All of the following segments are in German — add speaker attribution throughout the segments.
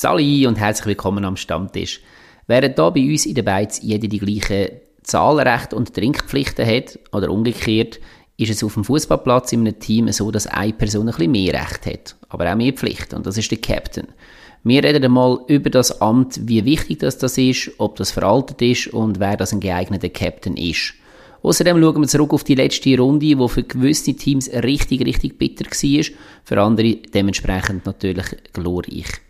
Speaker 1: Sali und herzlich willkommen am Stammtisch. Während da bei uns in der Beiz jeder die gleichen Zahlrechte und Trinkpflichten hat, oder umgekehrt, ist es auf dem Fußballplatz in einem Team so, dass eine Person ein bisschen mehr Recht hat, aber auch mehr Pflichten, und das ist der Captain. Wir reden einmal über das Amt, wie wichtig das, das ist, ob das veraltet ist und wer das ein geeigneter Captain ist. Außerdem schauen wir zurück auf die letzte Runde, die für gewisse Teams richtig, richtig bitter war, für andere dementsprechend natürlich glorreich.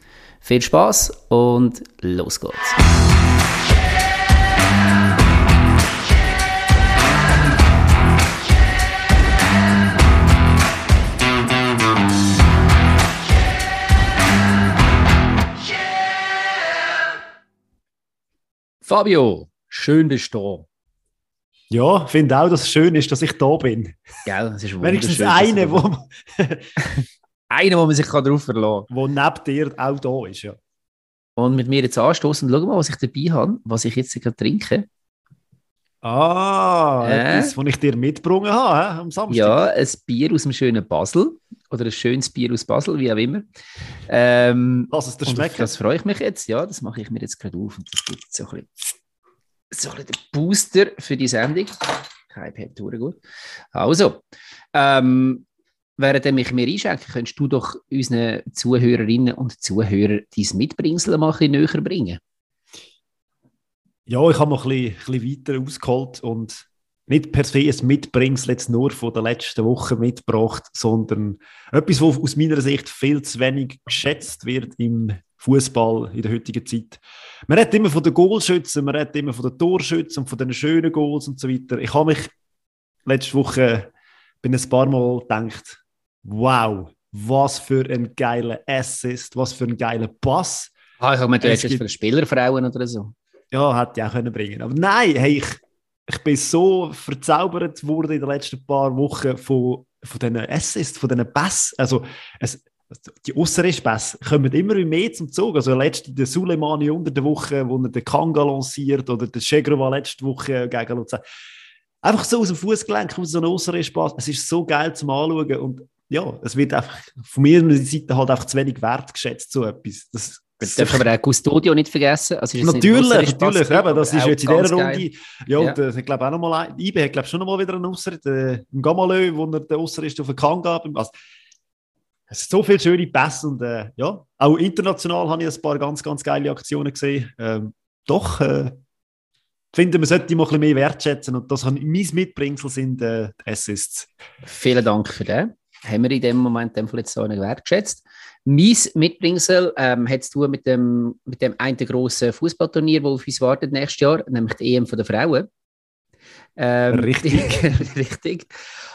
Speaker 1: Viel Spaß und los geht's. Fabio, schön bist du
Speaker 2: da. Ja, ich finde auch, dass es schön ist, dass ich da bin.
Speaker 1: Gell, das ist
Speaker 2: Wenigstens eine, wo
Speaker 1: einer, wo man sich darauf verlassen kann.
Speaker 2: Wo neben dir auch da ist, ja.
Speaker 1: Und mit mir jetzt anstoßen und schau mal, was ich dabei habe, was ich jetzt gerade trinke.
Speaker 2: Ah, äh? etwas, was ich dir mitgebracht habe he, am Samstag.
Speaker 1: Ja, ein Bier aus dem schönen Basel. Oder ein schönes Bier aus Basel, wie auch immer. Ähm,
Speaker 2: Lass es dir schmecken.
Speaker 1: Das freue ich mich jetzt, ja. Das mache ich mir jetzt gerade auf. Und das gibt so ein bisschen, so ein bisschen den Booster für die Sendung. Kein Peptur, gut. Also, ähm, während ich mir einschenke, könntest du doch unseren Zuhörerinnen und Zuhörern dein Mitbringsel mal ein bisschen näher bringen.
Speaker 2: Ja, ich habe noch ein bisschen, ein bisschen weiter ausgeholt und nicht per se ein Mitbringsel jetzt nur von der letzten Woche mitgebracht, sondern etwas, was aus meiner Sicht viel zu wenig geschätzt wird im Fußball in der heutigen Zeit. Man redet immer von den Goalschützen, man redet immer von den Torschützen und von den schönen Goals und so weiter. Ich habe mich letzte Woche bin ein paar Mal gedacht, wow, was für ein geiler Assist, was für ein geiler Pass.
Speaker 1: Ah, ich habe mir gedacht, das für Spielerfrauen oder so.
Speaker 2: Ja, hätte ich auch können bringen Aber nein, hey, ich, ich bin so verzaubert worden in den letzten paar Wochen von, von diesen Assists, von diesen Pass. Also, es, die Ausserriss-Pässe kommen immer mehr zum Zug. Also letzte der Suleimani unter der Woche, wo er den Kanga lanciert, oder der Chegrova letzte Woche gegen Luzern. Einfach so aus dem Fußgelenk, aus so einem Ausserriss-Pass. Es ist so geil zum Anschauen und ja, es wird einfach von meiner Seite halt einfach zu wenig wertgeschätzt, so etwas. Das,
Speaker 1: das darf aber auch Custodio nicht vergessen. Also
Speaker 2: natürlich, natürlich, eben, das ist jetzt in dieser Runde. Ja, ja. Und, äh, ich glaube auch nochmal, IB hat glaube schon nochmal wieder einen Ausser, äh, im Gamalö, wo er der Ausser ist auf den Kang gab. Also, es sind so viele schöne Pässe und äh, ja, auch international habe ich ein paar ganz, ganz geile Aktionen gesehen. Ähm, doch, äh, finde, man sollte mal ein bisschen mehr wertschätzen und das mein Mitbringsel sind äh, Assists.
Speaker 1: Vielen Dank für das haben wir in dem Moment dem jetzt so nicht wertgeschätzt. Mein Mitbringsel ähm, hat zu tun mit dem, mit dem einen grossen Fußballturnier, das auf uns wartet nächstes Jahr, nämlich die EM der Frauen.
Speaker 2: Ähm, richtig.
Speaker 1: richtig.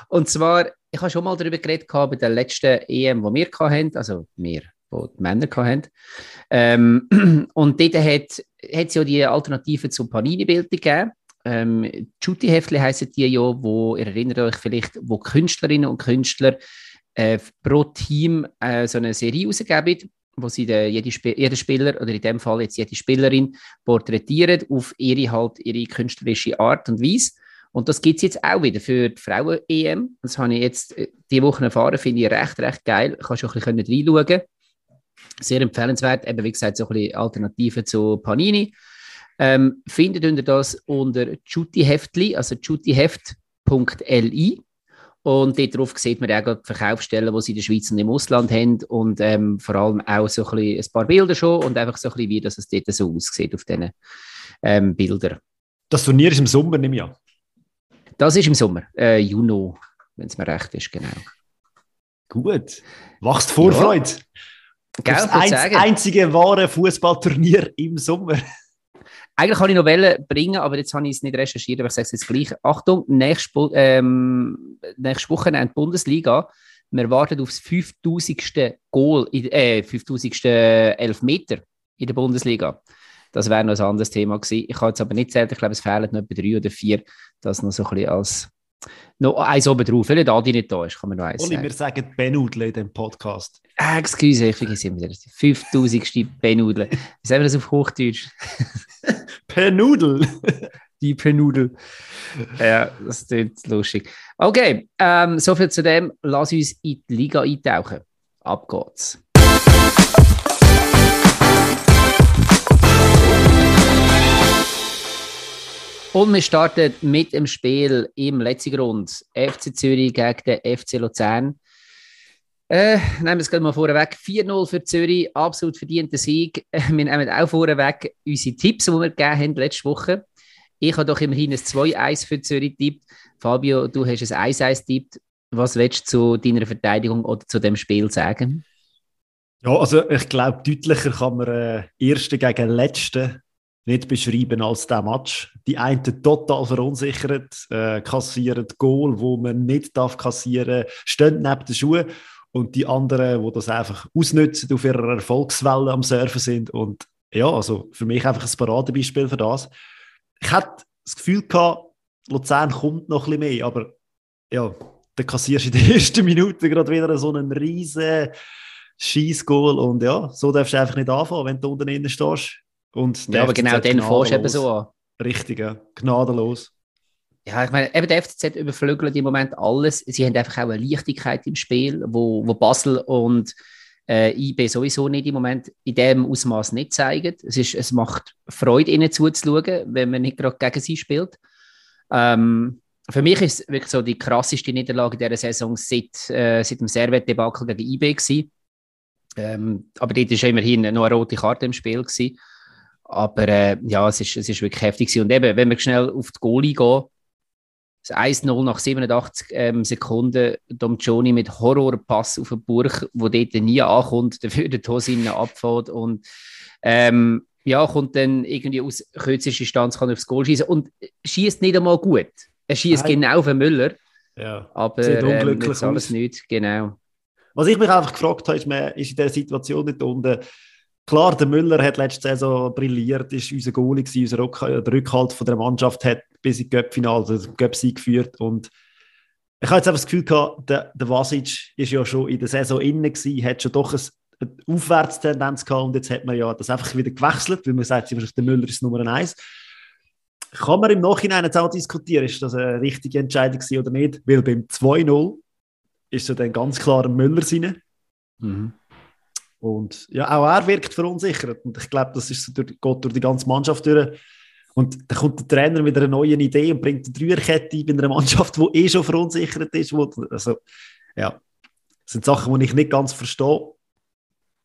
Speaker 1: Und zwar, ich habe schon mal darüber geredet bei der letzten EM, die wir hatten, also wir, die, die Männer hatten. Ähm, und dort hat es ja die Alternative zur Panini-Bildung gegeben. Ähm, Juti-Heftli heissen die ja, wo, ihr erinnert euch vielleicht, wo Künstlerinnen und Künstler äh, pro Team äh, so eine Serie rausgeben, wo sie den, jede, Sp jeder Spieler oder in dem Fall jetzt jede Spielerin porträtieren auf ihre, halt, ihre künstlerische Art und Weise. Und das gibt es jetzt auch wieder für die Frauen-EM. Das habe ich jetzt äh, diese Woche erfahren, finde ich recht, recht geil. Ich kann schon ein bisschen reinschauen. Sehr empfehlenswert, eben wie gesagt, so ein bisschen Alternativen zu Panini. Ähm, findet ihr das unter Juti-Heftli, also jutiheft.li. Und dort drauf sieht man auch die Verkaufsstellen, die sie in der Schweiz und im Ausland haben. Und ähm, vor allem auch so ein, bisschen, ein paar Bilder schon und einfach so ein bisschen, wie das es dort so aussieht auf diesen ähm, Bildern.
Speaker 2: Das Turnier ist im Sommer, nehme ich an.
Speaker 1: Das ist im Sommer, äh, Juni, wenn es mir recht ist, genau.
Speaker 2: Gut. Wachst Vorfreude. Ja. das ein, einzige wahre Fußballturnier im Sommer.
Speaker 1: Eigentlich kann ich Novelle bringen, aber jetzt habe ich es nicht recherchiert, aber ich sage es jetzt gleich. Achtung, nächste, ähm, nächste Woche in der Bundesliga. Wir warten auf das 5000. Goal, äh, 5000. Elfmeter in der Bundesliga. Das wäre noch ein anderes Thema gewesen. Ich habe jetzt aber nicht zählt, ich glaube, es fehlen noch etwa drei oder vier. Das noch so ein bisschen als noch eins oben drauf, weil Adi nicht da ist, kann man noch eins
Speaker 2: Oli, sagen. wir sagen Benudle in dem Podcast.
Speaker 1: Ah, excuse, ich vergesse immer wieder. 5000. Benudle. Wie sagen wir das auf Hochdeutsch?
Speaker 2: Penudel.
Speaker 1: Die Penudel. Ja, das klingt lustig. Okay, ähm, soviel zu dem. Lass uns in die Liga eintauchen. Ab geht's. Und wir starten mit dem Spiel im letzten Grund. FC Zürich gegen den FC Luzern. Äh, nehmen wir es mal vorweg. 4-0 für Zürich, absolut verdienter Sieg. Wir nehmen auch vorweg unsere Tipps, die wir gegeben haben letzte Woche. Ich habe doch immerhin ein 2-1 für Zürich tippt. Fabio, du hast ein 1-1 tippt. Was willst du zu deiner Verteidigung oder zu dem Spiel sagen?
Speaker 2: Ja, also ich glaube, deutlicher kann man äh, Erste gegen Letzte nicht beschreiben als der Match. Die einen total verunsichert, äh, kassieren Goal, wo man nicht darf kassieren, stehen neben den Schuhen und die anderen, wo das einfach ausnutzen, auf ihrer Erfolgswelle am Surfen sind und ja, also für mich einfach ein Paradebeispiel für das. Ich hatte das Gefühl gehabt, Luzern kommt noch ein bisschen mehr, aber ja, dann kassierst du in den ersten Minuten gerade wieder so einen riesen Schießgoal und ja, so darfst du einfach nicht anfangen, wenn du unten innen stehst. Und
Speaker 1: ja, aber genau den fährst du eben so an.
Speaker 2: Richtig, ja. Gnadenlos.
Speaker 1: Ja, ich meine, eben der FCZ überflügelt im Moment alles. Sie haben einfach auch eine Leichtigkeit im Spiel, wo, wo Basel und äh, IB sowieso nicht im Moment in dem Ausmaß nicht zeigen. Es, ist, es macht Freude, ihnen zuzuschauen, wenn man nicht gerade gegen sie spielt. Ähm, für mich ist es wirklich so die krasseste Niederlage dieser Saison seit, äh, seit dem Servet-Debakel gegen IB gewesen. Ähm, aber dort war immerhin noch eine rote Karte im Spiel. Gewesen. Aber äh, ja, es ist, es ist wirklich heftig. Gewesen. Und eben, wenn wir schnell auf die Goalie gehen, das 1-0 nach 87 ähm, Sekunden, Dom Johnny mit Horrorpass auf eine Burg, wo dort nie ankommt, dafür der Tosin abfährt und ähm, ja, kommt dann irgendwie aus kürzester Distanz kann aufs Goal schießen und schießt nicht einmal gut. Er schießt genau auf den Müller.
Speaker 2: Ja,
Speaker 1: aber ähm, jetzt alles nicht, genau.
Speaker 2: Was ich mich einfach gefragt habe, ist, man ist in dieser Situation nicht unten. Klar, der Müller hat letzte Saison brilliert, ist unser Goalie gewesen, unser Rück der Rückhalt von der Mannschaft hat bis in Göppfinal, also Göpsieg geführt und ich habe jetzt einfach das Gefühl gehabt, der, der Vasic ist ja schon in der Saison innen gewesen, hat schon doch ein, eine Aufwärtstendenz gehabt und jetzt hat man ja das einfach wieder gewechselt, weil man sagt, der Müller ist Nummer eins. Kann man im Nachhinein jetzt auch diskutieren, ist das eine richtige Entscheidung oder nicht? Weil beim 2-0 ist er dann ganz klar Müller rein. Mhm. Und ja, auch er wirkt verunsichert. Und ich glaube, das ist so durch, geht durch die ganze Mannschaft durch. Und dann kommt der Trainer mit einer neuen Idee und bringt eine Dreierkette bei einer Mannschaft, die eh schon verunsichert ist. Wo, also, ja, das sind Sachen, die ich nicht ganz verstehe.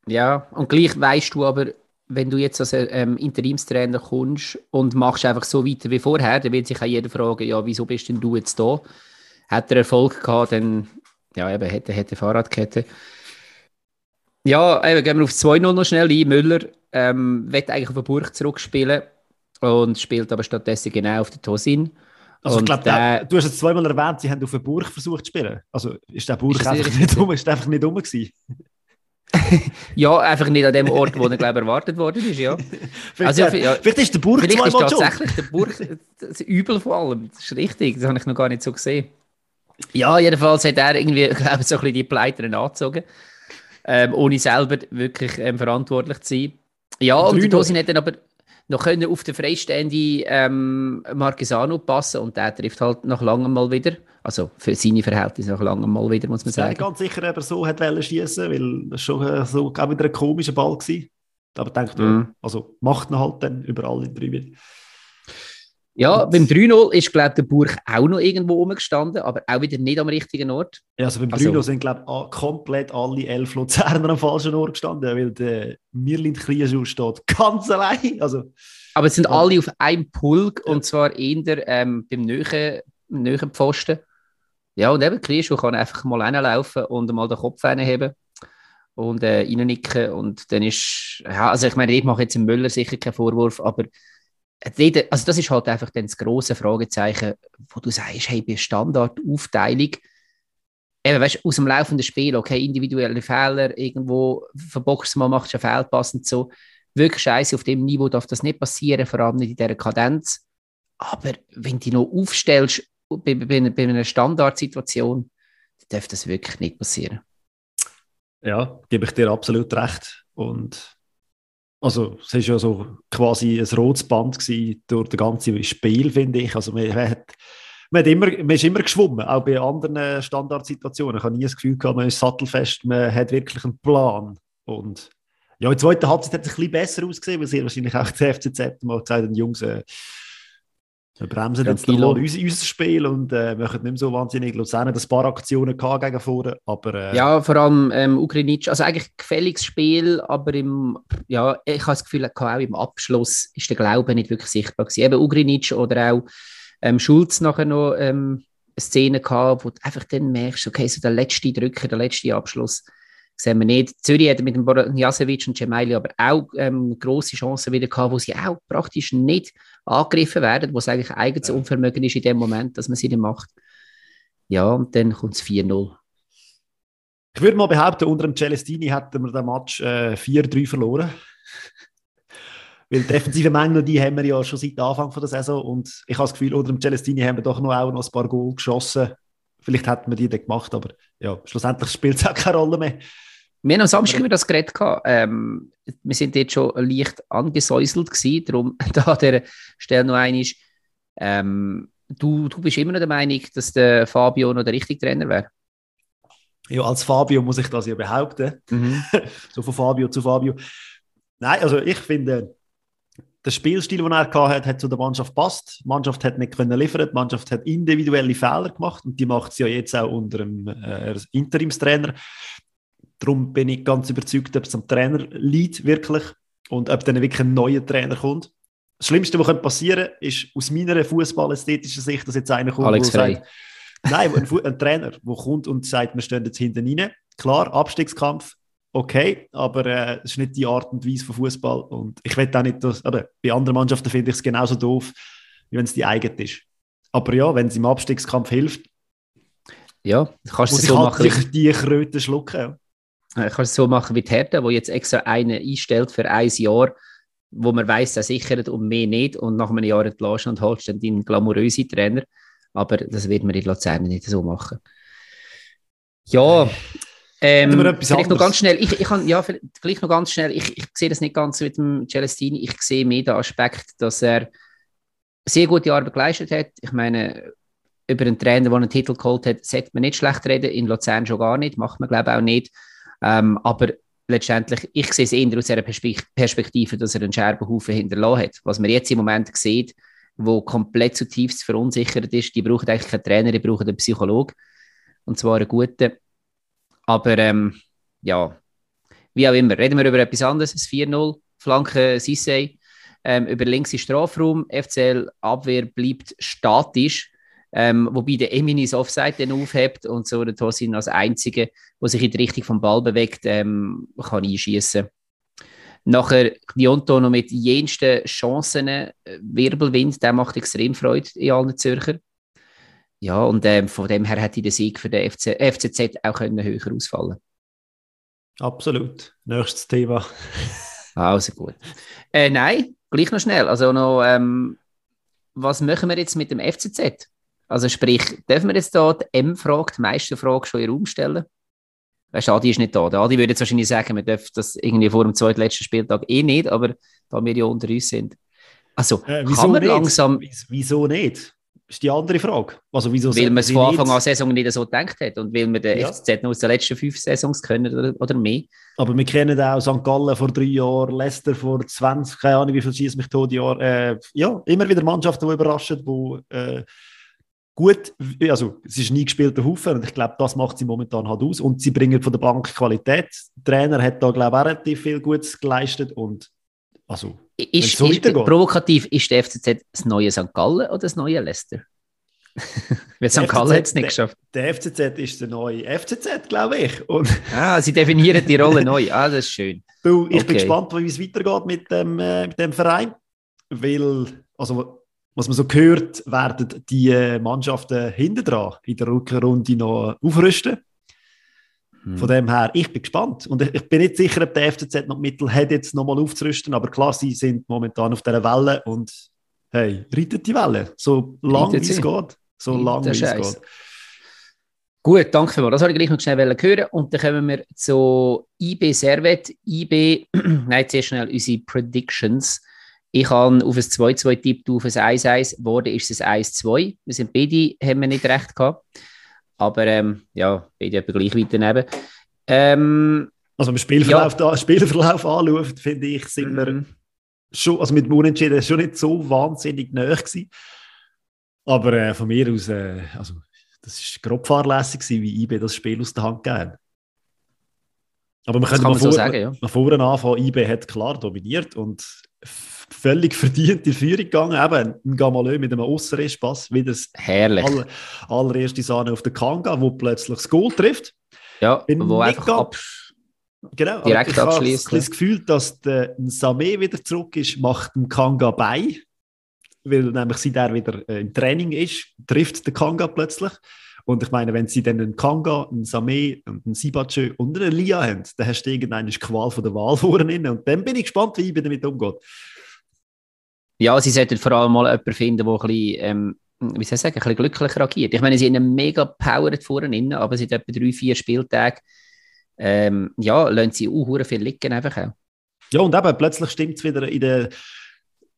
Speaker 1: Ja, und gleich weißt du aber, wenn du jetzt als ähm, Interimstrainer kommst und machst einfach so weiter wie vorher, dann wird sich auch jeder fragen, ja, wieso bist denn du jetzt da? Hat er Erfolg gehabt, dann ja, eben, hätte, hätte Fahrradkette. Ja, eben, gehen wir auf 2-0 noch schnell ein. Müller ähm, wird eigentlich auf den Burg zurückspielen und spielt aber stattdessen genau auf den Tosin.
Speaker 2: Also und ich glaube, du hast es zweimal erwähnt, sie haben auf der Burg versucht zu spielen. Also ist der Burg einfach nicht, um, ist einfach nicht um gewesen?
Speaker 1: ja, einfach nicht an dem Ort, wo er glaube erwartet worden ist, ja.
Speaker 2: vielleicht, also, ja, vielleicht ist der Burg
Speaker 1: vielleicht ist tatsächlich der Burg das übel vor allem. Das ist richtig, das habe ich noch gar nicht so gesehen. Ja, jedenfalls hat er irgendwie, glaube ich, so ein bisschen die Pleiteren angezogen, ähm, ohne selber wirklich ähm, verantwortlich zu sein. Ja, und der Tosin hat dann aber noch können auf den freistehenden ähm, Marquesano passen und der trifft halt nach langem mal wieder. Also für seine Verhältnisse nach langem mal wieder, muss man sagen.
Speaker 2: ganz sicher aber so hat schießen, weil das schon äh, so auch wieder ein komischer Ball war. Aber denkt, mm. also macht ihn halt dann über alle drei wieder.
Speaker 1: Ja, beim 3-0 ist, glaube der Burg auch noch irgendwo rumgestanden, aber auch wieder nicht am richtigen Ort.
Speaker 2: Ja, also beim 3-0 also, sind, glaube ich, komplett alle elf Luzerner am falschen Ort gestanden, weil der Mirlind Krieschuh steht ganz allein. Also,
Speaker 1: aber es sind ja. alle auf einem Pulk ja. und zwar eher ähm, beim neuen, neuen Pfosten. Ja, und eben Krieschuh kann einfach mal reinlaufen und mal den Kopf reinheben und äh, reinnicken und dann ist, ja, also ich meine, ich mache jetzt dem Müller sicher keinen Vorwurf, aber also das ist halt einfach dann das große Fragezeichen, wo du sagst, hey, bei Standardaufteilung, eben, weißt, aus dem laufenden Spiel, okay, individuelle Fehler, irgendwo verbockst du mal, machst einen Fehlpass und so. Wirklich scheiße, auf dem Niveau darf das nicht passieren, vor allem nicht in dieser Kadenz. Aber wenn du noch aufstellst bei, bei, bei einer Standardsituation, dann darf das wirklich nicht passieren.
Speaker 2: Ja, gebe ich dir absolut recht. Und also es war ja so quasi ein rotes Band durch das ganze Spiel, finde ich. Also man, hat, man, hat immer, man ist immer geschwommen, auch bei anderen Standardsituationen. Ich habe nie das Gefühl gehabt, man ist sattelfest, man hat wirklich einen Plan. Und ja, in der zweiten Halbzeit hat es ein bisschen besser ausgesehen, weil sie wahrscheinlich auch der FCZ mal gesagt haben, Jungs, äh, Wir bremsen jetzt mal unser, unser Spiel und äh, machen nicht mehr so wahnsinnig. Luzern hat ein paar Aktionen gegen vorne, aber... Äh,
Speaker 1: ja, vor allem ähm, Ukrainic, also eigentlich gefälliges Spiel, aber im, ja, ich habe das Gefühl, auch im Abschluss ist der Glaube nicht wirklich sichtbar gewesen. Eben Ugrinic oder auch ähm, Schulz nachher noch ähm, eine Szene gehabt, wo du einfach dann merkst, okay, so der letzte Drücker, der letzte Abschluss, sehen wir nicht. Zürich hat mit dem Jasevic und Cemaili aber auch ähm, grosse Chancen wieder gehabt, wo sie auch praktisch nicht angegriffen werden, wo es eigentlich eigenes. Unvermögen ist in dem Moment, dass man sie nicht macht. Ja, und dann kommt es 4-0.
Speaker 2: Ich würde mal behaupten, unter dem Celestini hätten wir den Match äh, 4-3 verloren. Weil defensive Mängel, die haben wir ja schon seit Anfang der Saison und ich habe das Gefühl, unter dem Celestini haben wir doch noch, auch noch ein paar Goal geschossen. Vielleicht hätten wir die dann gemacht, aber ja, schlussendlich spielt es auch keine Rolle mehr.
Speaker 1: Wir haben am Samstag über das Gerät gehabt. Ähm, wir sind jetzt schon leicht angesäuselt gewesen, darum da dieser Stelle noch einmal. Ähm, du, du bist immer noch der Meinung, dass der Fabio noch der richtige Trainer wäre?
Speaker 2: Ja, als Fabio muss ich das ja behaupten. Mhm. so von Fabio zu Fabio. Nein, also ich finde, der Spielstil, den er hatte, hat zu der Mannschaft passt. Die Mannschaft hat nicht können liefern, die Mannschaft hat individuelle Fehler gemacht und die macht sie ja jetzt auch unter dem äh, Interimstrainer. Darum bin ich ganz überzeugt, ob es am Trainer liegt, wirklich, und ob dann wirklich ein neuer Trainer kommt. Das Schlimmste, was passieren könnte, ist aus meiner fußballästhetischen Sicht, dass jetzt einer kommt,
Speaker 1: Alex der sagt,
Speaker 2: nein, ein, ein, Trainer, der kommt und sagt, wir stehen jetzt hinten rein. Klar, Abstiegskampf, okay, aber äh, es ist nicht die Art und Weise von Fußball. Und ich will auch nicht, dass, oder bei anderen Mannschaften finde ich es genauso doof, wie wenn es die eigene ist. Aber ja, wenn es im Abstiegskampf hilft,
Speaker 1: ja, kannst du
Speaker 2: es
Speaker 1: so
Speaker 2: halt
Speaker 1: machen.
Speaker 2: die Kröte schlucken.
Speaker 1: Ich kann es so machen wie die Hertha, wo jetzt extra einen einstellt für ein Jahr, wo man weiß, er sichert und mehr nicht und nach einem Jahr entlässt und holst dann deinen glamourösen Trainer. Aber das wird man in Luzern nicht so machen. Ja, ähm, vielleicht noch ganz schnell, ich, ich kann, ja, gleich noch ganz schnell, ich, ich sehe das nicht ganz mit dem Celestini, ich sehe mehr den Aspekt, dass er sehr gute Arbeit geleistet hat. Ich meine, über einen Trainer, der einen Titel geholt hat, sollte man nicht schlecht reden, in Luzern schon gar nicht, macht man glaube ich auch nicht. Ähm, aber letztendlich, ich sehe es eher aus einer Perspektive, dass er einen Scherbenhaufen hinterlassen hat. Was man jetzt im Moment sieht, wo komplett zutiefst verunsichert ist, die brauchen eigentlich keinen Trainer, die brauchen einen Psychologen. Und zwar einen guten. Aber ähm, ja, wie auch immer, reden wir über etwas anderes. Das 4-0, Flanke Sissé, ähm, über links im Strafraum. FCL Abwehr bleibt statisch. Ähm, wobei der Eminis Offside dann aufhebt und so der Tosin als Einzige, der sich in die Richtung vom Ball bewegt, ähm, kann einschießen. Nachher Gionto noch mit jensten Chancen, äh, Wirbelwind, der macht extrem Freude in allen Zürcher. Ja, und ähm, von dem her hätte der Sieg für den FC, FCZ auch können höher ausfallen
Speaker 2: Absolut. Nächstes Thema.
Speaker 1: also gut. Äh, nein, gleich noch schnell. Also noch, ähm, was machen wir jetzt mit dem FCZ? Also sprich, dürfen wir jetzt da die M-Frage, die meiste Frage schon in den Raum stellen? Weißt du, Adi ist nicht da. Der Adi würde jetzt wahrscheinlich sagen, wir dürfen das irgendwie vor dem zweiten letzten Spieltag eh nicht, aber da wir ja unter uns sind. Also,
Speaker 2: äh, kann man nicht? langsam... Wieso nicht? ist die andere Frage. Also, wieso
Speaker 1: weil man es von Anfang an der Saison nicht so gedacht hat und weil wir den ja. FCZ noch aus den letzten fünf Saisons können oder, oder mehr.
Speaker 2: Aber wir kennen auch St. Gallen vor drei Jahren, Leicester vor 20, keine Ahnung, wie viel schießt mich tot Jahr. Äh, ja, immer wieder Mannschaften, die überraschen, die äh, gut, also es ist nie gespielter Haufen und ich glaube, das macht sie momentan halt aus und sie bringen von der Bank Qualität. Der Trainer hat da, glaube ich, auch relativ viel Gutes geleistet und also
Speaker 1: ist, so ist provokativ, ist der FCZ das neue St. Gallen oder das neue Leicester? Weil St. Gallen hat es nicht geschafft.
Speaker 2: Der, FCZ ist der neue FCZ, glaube ich. Und
Speaker 1: ah, sie definieren die Rolle neu. Ah, das ist schön.
Speaker 2: Du, ich okay. bin gespannt, wie es weitergeht mit dem, äh, mit dem Verein. Weil, also, was man so gehört, werden die äh, Mannschaften hinten dran in der Rückrunde noch aufrüsten. Hm. Von dem her, ich bin gespannt. Und ich, ich, bin nicht sicher, ob der FCZ noch Mittel hat, jetzt nochmal aufzurüsten. Aber klar, sie sind momentan auf dieser Welle und hey, reitet die Welle. So lange wie es geht. So lange wie es geht.
Speaker 1: Gut, danke für Das wollte ich gleich noch schnell hören. Und dann kommen wir zu IB Servet. IB, nein, sehr schnell unsere Predictions. Ich habe auf ein 2-2 tippt, auf ein 1-1. Wurde ist es ein 1-2. Wir sind beide, haben wir nicht recht gehabt. Aber ähm, ja, beide etwa gleich weit daneben. Ähm,
Speaker 2: also, wenn man Spielverlauf, ja. da, Spielverlauf anschaut, finde ich, sind wir mhm. schon, also mit dem Unentschieden schon nicht so wahnsinnig nahe gewesen. Aber äh, von mir aus, äh, also, das war grob fahrlässig, wie IB das Spiel aus der Hand gegeben Aber man könnte mal, vor, so sagen, ja. mal vorne anfangen, IB hat klar dominiert und völlig verdient in Führung gegangen. Eben ein Gamalö mit einem Ausserrisspass, wie das
Speaker 1: Herrlich.
Speaker 2: Aller, allererste Sahne auf der Kanga, wo plötzlich das Goal trifft.
Speaker 1: Ja, Bin wo einfach ab
Speaker 2: genau,
Speaker 1: direkt abschließt.
Speaker 2: Ich habe das Gefühl, dass der Samé wieder zurück ist, macht dem Kanga bei. Weil nämlich seit er wieder äh, im Training ist, trifft der Kanga plötzlich. Und ich meine, wenn sie dann einen Kanga, einen Samé, einen Sibache und einen Lia haben, dann hast du irgendeine Qual von der Wahl vorne. Und dann bin ich gespannt, wie ich damit umgeht.
Speaker 1: Ja, sie sollten vor allem mal jemanden finden, der ein bisschen, ähm, wie soll ich sagen, ein bisschen glücklicher agiert. Ich meine, sie haben mega Power vorne, aber seit etwa drei, vier Spieltagen ähm, ja, lassen sie auch viel liegen einfach auch.
Speaker 2: Ja, und eben, plötzlich stimmt es wieder in der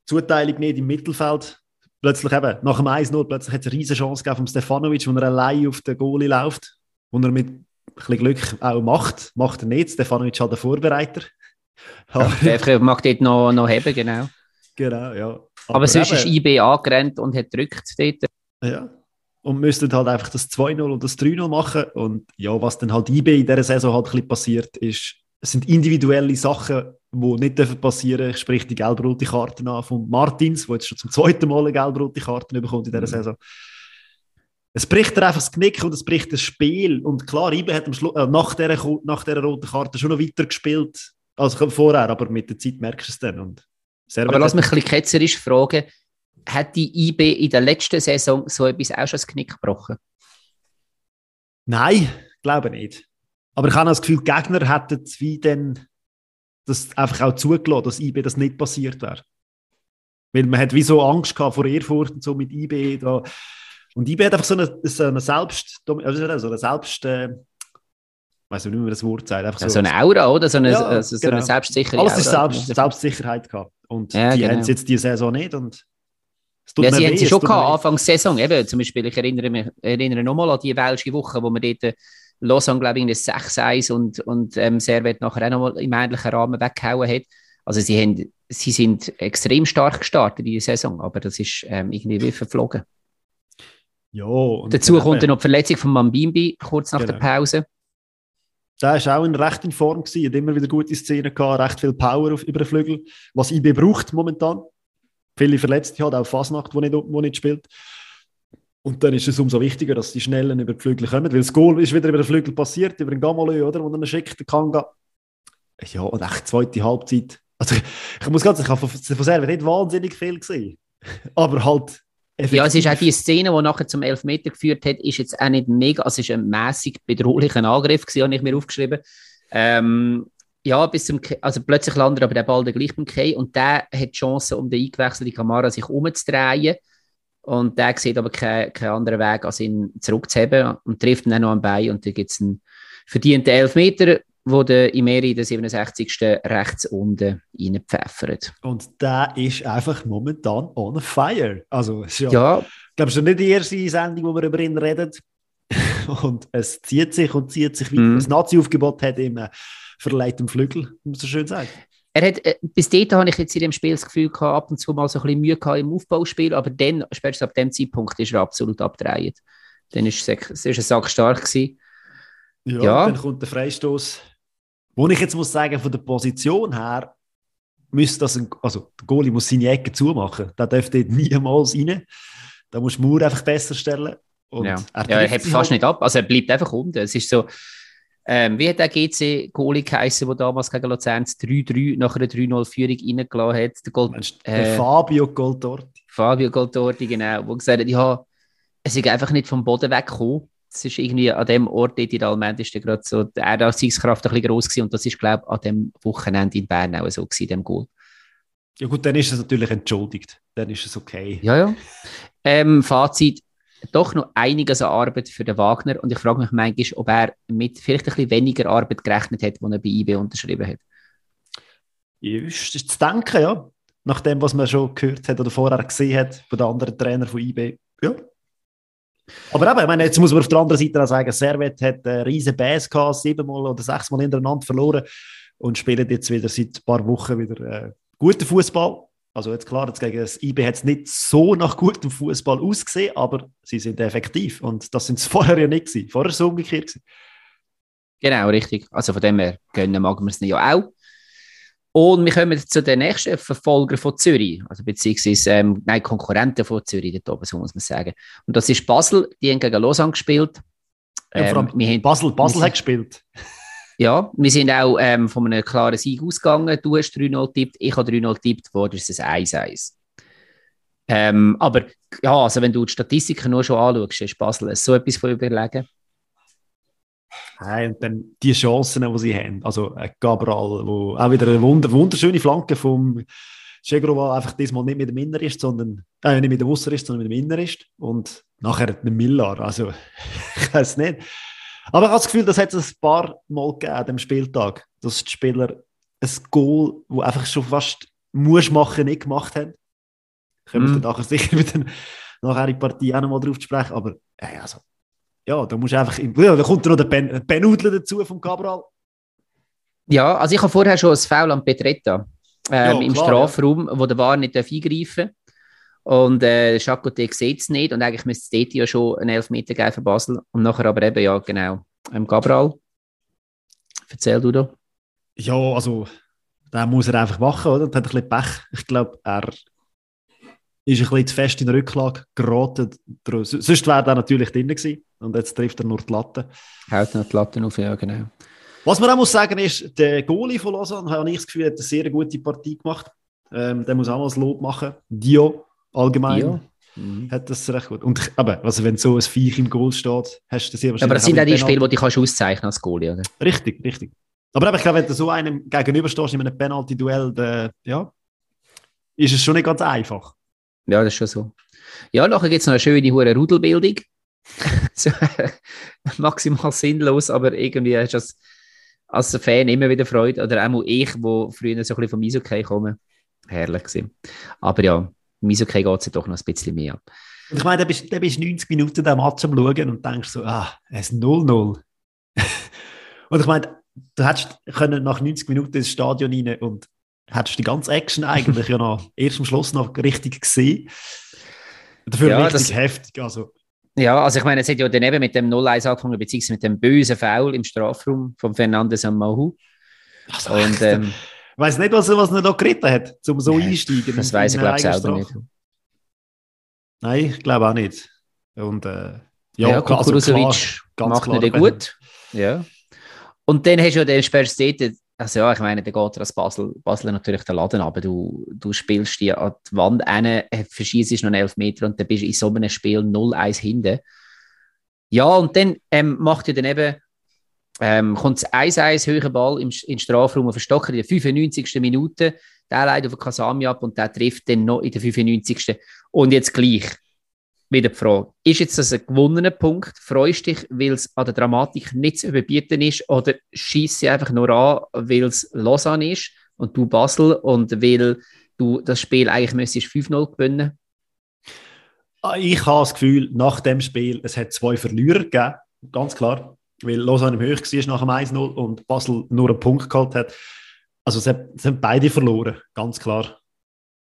Speaker 2: Zuteilung nicht im Mittelfeld. Plötzlich eben, nach dem 1-0, plötzlich hat es eine riesige Chance gegeben von Stefanovic, wo er allein auf den Goalie läuft, wo er mit ein bisschen Glück auch macht. Macht er nicht, Stefanovic hat der Vorbereiter.
Speaker 1: Ja, der mag dort noch, noch haben, genau.
Speaker 2: Genau, ja.
Speaker 1: Aber, Aber sonst ist IB angerannt und hat gedrückt dort.
Speaker 2: Ja. Und müssten halt einfach das 2-0 und das 3-0 machen. Und ja, was dann halt IB in dieser Saison halt ein bisschen passiert, ist, es sind individuelle Sachen, die nicht passieren dürfen. Ich sprich die gelb-rote Karte an von Martins, der jetzt schon zum zweiten Mal eine gelb-rote Karte bekommt in dieser mhm. Saison. Es bricht er einfach das Knick und es bricht das Spiel. Und klar, IB hat am Schluss, äh, nach, dieser, nach dieser roten Karte schon noch weiter gespielt als vorher, aber mit der Zeit merkst du es dann. Und
Speaker 1: aber lass mich ein bisschen ketzerisch fragen, hat die IB in der letzten Saison so etwas auch schon das Knick gebrochen?
Speaker 2: Nein, glaube nicht. Aber ich habe das Gefühl, die Gegner hätten wie dann das einfach auch zugelassen, dass IB das nicht passiert wäre. Weil man hat wie so Angst gehabt vor Erfurt und so mit IB da. Und IB hat einfach so eine, so eine Selbst, also so eine Selbst, äh, weiß nicht, wie man das Wort sagt. Einfach
Speaker 1: so, ja, so eine Aura, oder? So eine,
Speaker 2: ja,
Speaker 1: also so genau. eine selbstsichere
Speaker 2: Alles ist Selbst, Selbstsicherheit gehabt. Und ja, die genau. haben es jetzt diese Saison nicht. Und
Speaker 1: ja, sie haben sie schon gehabt, Anfang Saison. Eben, zum Beispiel, ich erinnere mich erinnere nochmal an die Welsche Woche, wo wir dort äh, Lausanne, glaube ich, in 6-1 und, und ähm, Servet nachher auch nochmal im ähnlichen Rahmen weggehauen hat. Also sie, haben, sie sind extrem stark gestartet in die Saison, aber das ist ähm, irgendwie wie verflogen.
Speaker 2: Ja,
Speaker 1: Dazu kommt dann noch die Verletzung von Mambimbi kurz nach genau. der Pause.
Speaker 2: Der war auch in recht in Form, gewesen, hat immer wieder gute Szenen gehabt, recht viel Power auf, über den Flügel, was IB braucht momentan. Viele Verletzte hat, auch Fasnacht, die nicht, wo nicht spielt. Und dann ist es umso wichtiger, dass die Schnellen über die Flügel kommen, weil das Goal ist wieder über den Flügel passiert, über den Gamalö, oder, wo dann schickt, der Kanga. Ja, und echt zweite Halbzeit. Also ich, ich muss ganz sagen, von, von Servet nicht wahnsinnig viel gesehen. Aber halt
Speaker 1: Effektiv. Ja, es ist auch die Szene, die nachher zum Elfmeter geführt hat, ist jetzt auch nicht mega, also es ist ein mäßig bedrohlicher Angriff gewesen, habe ich mir aufgeschrieben. Ähm, ja, bis zum, also plötzlich landet aber der Ball der gleich beim Kay und der hat die Chance, um den eingewechselten Kamera sich umzudrehen. Und der sieht aber keinen kein anderen Weg, als ihn zurückzuheben und trifft ihn dann noch am Bein. Und dann gibt es einen verdienten Elfmeter, wo der Imeri in der 67. rechts unten reinpfeffert.
Speaker 2: Und der ist einfach momentan on fire. Also, ja, ja. es ist nicht die erste Sendung, wo wir über ihn reden. und es zieht sich und zieht sich weiter. Mm. Das Nazi-Aufgebot hat ihm verleiht im Flügel, wie man so schön sagt.
Speaker 1: Er hat, äh, bis dahin habe ich jetzt in dem Spiel das Gefühl gehabt, ab und zu mal so ein bisschen Mühe gehabt im Aufbauspiel, aber dann, spätestens ab dem Zeitpunkt, ist er absolut abgedreht. Dann ist es, ist ein Sack stark gewesen.
Speaker 2: Ja, ja. dann kommt der Freistoß. Wo ich jetzt muss sagen, von der Position her, müsste das ein, also der Goalie muss seine Ecke zumachen. Da dürfte niemals rein. Da muss Mauer einfach besser stellen.
Speaker 1: Und ja, er, ja, er hebt fast halt. nicht ab. Also er bleibt einfach unten. Es ist so, ähm, wie hat der GC-Goalie geheißen, der damals gegen Luzern 3-3 nach einer 3-0-Führung reingelassen hat?
Speaker 2: Der, Gold, äh, Fabio Goldorti.
Speaker 1: Fabio Goldorti, genau. Der gesagt hat, ja, es ist einfach nicht vom Boden weggekommen. Es ist irgendwie an dem Ort in der Almend ist gerade so die Erdanziehungskraft ein bisschen groß gewesen und das ist, glaube ich, an dem Wochenende in Bern auch so gewesen, dem Goal.
Speaker 2: Ja gut, dann ist es natürlich entschuldigt. Dann ist es okay.
Speaker 1: Ja, ja. Ähm, Fazit, doch noch einiges an Arbeit für den Wagner und ich frage mich manchmal, ob er mit vielleicht ein bisschen weniger Arbeit gerechnet hat, als er bei IB unterschrieben hat.
Speaker 2: Ja, ist zu denken, ja. Nach dem, was man schon gehört hat oder vorher gesehen hat von den anderen Trainern von IB. Ja. Aber eben, ich meine, jetzt muss man auf der anderen Seite auch sagen, Servet hat eine riesen Bass gehabt, siebenmal oder sechsmal hintereinander verloren und spielt jetzt wieder seit ein paar Wochen wieder äh, guten Fußball. Also jetzt klar, jetzt gegen das IB hat es nicht so nach gutem Fußball ausgesehen, aber sie sind effektiv. Und das sind es vorher ja nicht gewesen. Vorher so umgekehrt gewesen.
Speaker 1: Genau, richtig. Also von dem her gönnen mag man es ja auch. Und wir kommen zu den nächsten Verfolger von Zürich, also beziehungsweise ähm, nein, Konkurrenten von Zürich dort oben, so muss man sagen. Und das ist Basel, die haben gegen Lausanne gespielt.
Speaker 2: Ja,
Speaker 1: Ähm, wir haben-
Speaker 2: Basel, Basel
Speaker 1: wir
Speaker 2: hat gespielt.
Speaker 1: Ja, wir sind auch ähm, von einem klaren Sieg ausgegangen. Du hast 3-0 getippt, ich habe 3-0 getippt, ist es 1-1. Ähm, aber ja, also wenn du die Statistiken nur schon anschaust, ist Basel so etwas von überlegen.
Speaker 2: Nein, und dann die Chancen, die sie haben. Also Cabral, wo auch wieder eine wunder wunderschöne Flanke vom Chegrova einfach diesmal nicht mit dem Inner ist, sondern äh, nicht mit dem Ausser ist, sondern mit dem Inner ist. Und nachher der Millar. Also ich weiß nicht. Aber ich habe das Gefühl, das hat es ein paar Mal gegeben an dem Spieltag, dass die Spieler ein Goal, wo einfach schon fast muss machen, nicht gemacht haben. Können wir
Speaker 1: Mhm.
Speaker 2: dann nachher sicher mit den, nachher in die Partie auch noch mal drauf sprechen. Aber äh, also, ja, da musst du einfach. Ja, da kommt noch der Ben, ben Udler dazu vom Cabral.
Speaker 1: Ja, also ich habe vorher schon ein Foul an Petretta ähm,
Speaker 2: Ja,
Speaker 1: im Strafraum, wo der War nicht darf eingreifen Und äh, Chacoté sieht es nicht und eigentlich müsste es dort ja schon einen Elfmeter geben für Basel. Und nachher aber eben, ja genau, ähm, Gabral. Erzähl du da.
Speaker 2: Ja, also, da muss er einfach machen, oder? Der hat ein bisschen Pech. Ich glaube, er ist ein bisschen zu fest in der Rücklage geraten. Sonst wäre er natürlich drin gewesen. Und jetzt trifft er nur die Latte.
Speaker 1: Haut noch die Latten auf, ja genau.
Speaker 2: Was man auch muss sagen ist, der Goalie von Lausanne, habe ich das Gefühl, hat eine sehr gute Partie gemacht. Ähm, der muss auch mal das Lob machen. Dio, allgemein,
Speaker 1: Dio. Mhm.
Speaker 2: hat das recht gut. Und aber, also wenn so ein Viech im Goal steht, hast du das sehr
Speaker 1: Aber das sind auch die Spiele, die du kannst auszeichnen als Goalie, oder?
Speaker 2: Richtig, richtig. Aber eben, ich glaube, wenn du so einem gegenüberstehst in einem Penalty-Duell, ja, ist es schon nicht ganz einfach.
Speaker 1: Ja, das ist schon so. Ja, nachher gibt es noch eine schöne hure Rudelbildung. maximal sinnlos, aber irgendwie hast du als Fan immer wieder Freude. Oder auch ich, wo früher so ein bisschen vom Eishockey komme. Herrlich gewesen. Aber ja, im Eishockey geht es ja doch noch ein bisschen mehr.
Speaker 2: Und ich meine, da bist, da bist 90 Minuten den Match am Schauen und denkst so, ah, es ist 0-0. und ich meine, du hättest nach 90 Minuten ins Stadion rein und hättest die ganze Action eigentlich ja noch erst am Schluss noch richtig gesehen. Dafür
Speaker 1: Ja,
Speaker 2: richtig
Speaker 1: das-
Speaker 2: heftig. Also,
Speaker 1: Ja, also ich meine, es hat ja dann eben mit dem 0-1 angefangen, beziehungsweise mit dem bösen Foul im Strafraum von Fernandes am Mahu.
Speaker 2: also
Speaker 1: Und ähm,
Speaker 2: ich weiß nicht, was, was er da geritten hat, um so
Speaker 1: Nein,
Speaker 2: einsteigen.
Speaker 1: das weiß ich, glaube ich, selber nicht.
Speaker 2: Nein, ich glaube auch nicht. Und äh,
Speaker 1: Ja,
Speaker 2: ja, also
Speaker 1: Kukuruzovic
Speaker 2: klar, ganz
Speaker 1: macht
Speaker 2: klar,
Speaker 1: nicht gut. Ja. Und dann hast du ja den dort, also ja, ich meine, der geht als Basel, Basel natürlich den Laden aber du, du spielst die an die Wand rein, verschießt noch einen Elfmeter und dann bist du in so einem Spiel 0-1 hinten. Ja, und dann ähm, macht ja dann eben, ähm, kommt das 1-1 höhere Ball im, den Strafraum auf den Stocker in der 95. Minute, der leitet auf Kasami ab und der trifft dann noch in der 95. Und jetzt gleich wieder die Frage, ist jetzt das ein gewonnener Punkt? Freust dich, weil es an der Dramatik nicht zu überbieten ist oder schießt sie einfach nur an, weil es Lausanne ist und du Basel und weil du das Spiel eigentlich müsstest 5-0 gewinnen?
Speaker 2: Ah, Ich habe das Gefühl, nach dem Spiel, es hat zwei Verlierer gegeben, ganz klar, weil Lausanne im Höch war nach dem 1-0 und Basel nur einen Punkt geholt hat. Also es, hat, es haben beide verloren, ganz klar.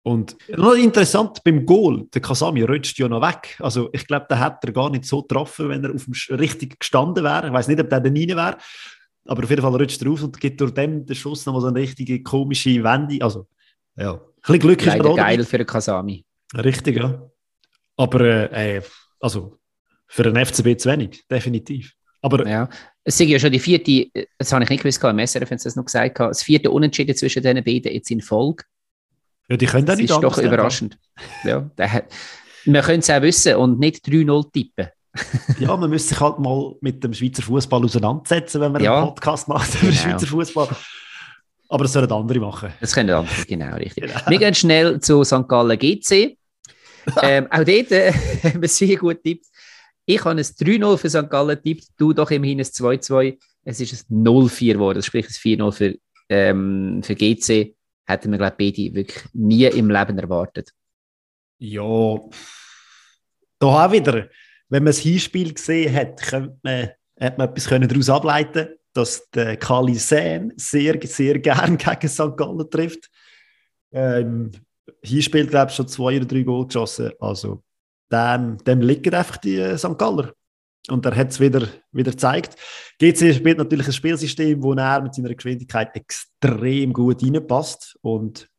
Speaker 2: Und noch interessant, beim Goal, der Kasami rutscht ja noch weg. Also ich glaube, der hätte er gar nicht so getroffen, wenn er auf dem Sch- richtig gestanden wäre. Ich weiß nicht, ob der dann rein wäre, aber auf jeden Fall rutscht er raus und gibt durch dem den Schuss noch mal so eine richtige komische Wende. Also ja, ein bisschen Glück ist
Speaker 1: Leider
Speaker 2: da auch dabei.
Speaker 1: geil für den Kasami.
Speaker 2: Richtig, ja. Aber äh, äh, also für den FCB zu wenig, definitiv. Aber
Speaker 1: Ja. Es ist ja schon die vierte, das habe ich nicht gewusst, im SRF haben sie das noch gesagt, das vierte Unentschieden zwischen den beiden jetzt in Folge.
Speaker 2: Ja, die können
Speaker 1: Das
Speaker 2: nicht
Speaker 1: ist doch überraschend. Ja, der hat- man könnte es auch wissen und nicht 3-0 tippen.
Speaker 2: Ja, man müsste sich halt mal mit dem Schweizer Fußball auseinandersetzen, wenn man
Speaker 1: Ja.
Speaker 2: einen Podcast macht über
Speaker 1: Genau.
Speaker 2: Schweizer Fußball. Aber das sollen andere machen.
Speaker 1: Das können andere, genau, richtig.
Speaker 2: Genau.
Speaker 1: Wir gehen schnell zu St. Gallen GC. ähm, auch dort äh, haben wir sehr gut tippt. Ich habe ein 3-0 für St. Gallen tippt, du doch immerhin ein 2-2. Es ist ein 0-4 geworden, sprich ein 4-0 für, ähm, für GC. Hätten wir, glaube ich, beide wirklich nie im Leben erwartet.
Speaker 2: Ja, da auch wieder, wenn man das Hinspiel gesehen hat, könnte man, hat man etwas können daraus ableiten dass der Kali Sen sehr, sehr gern gegen St. Gallen trifft. Ähm, hier spielt, glaube ich, schon zwei oder drei Goal geschossen. Also, dem, dem liegen einfach die St. Galler. Und er hat es wieder, wieder gezeigt. GC spielt natürlich ein Spielsystem, wo er mit seiner Geschwindigkeit extrem gut reinpasst. Und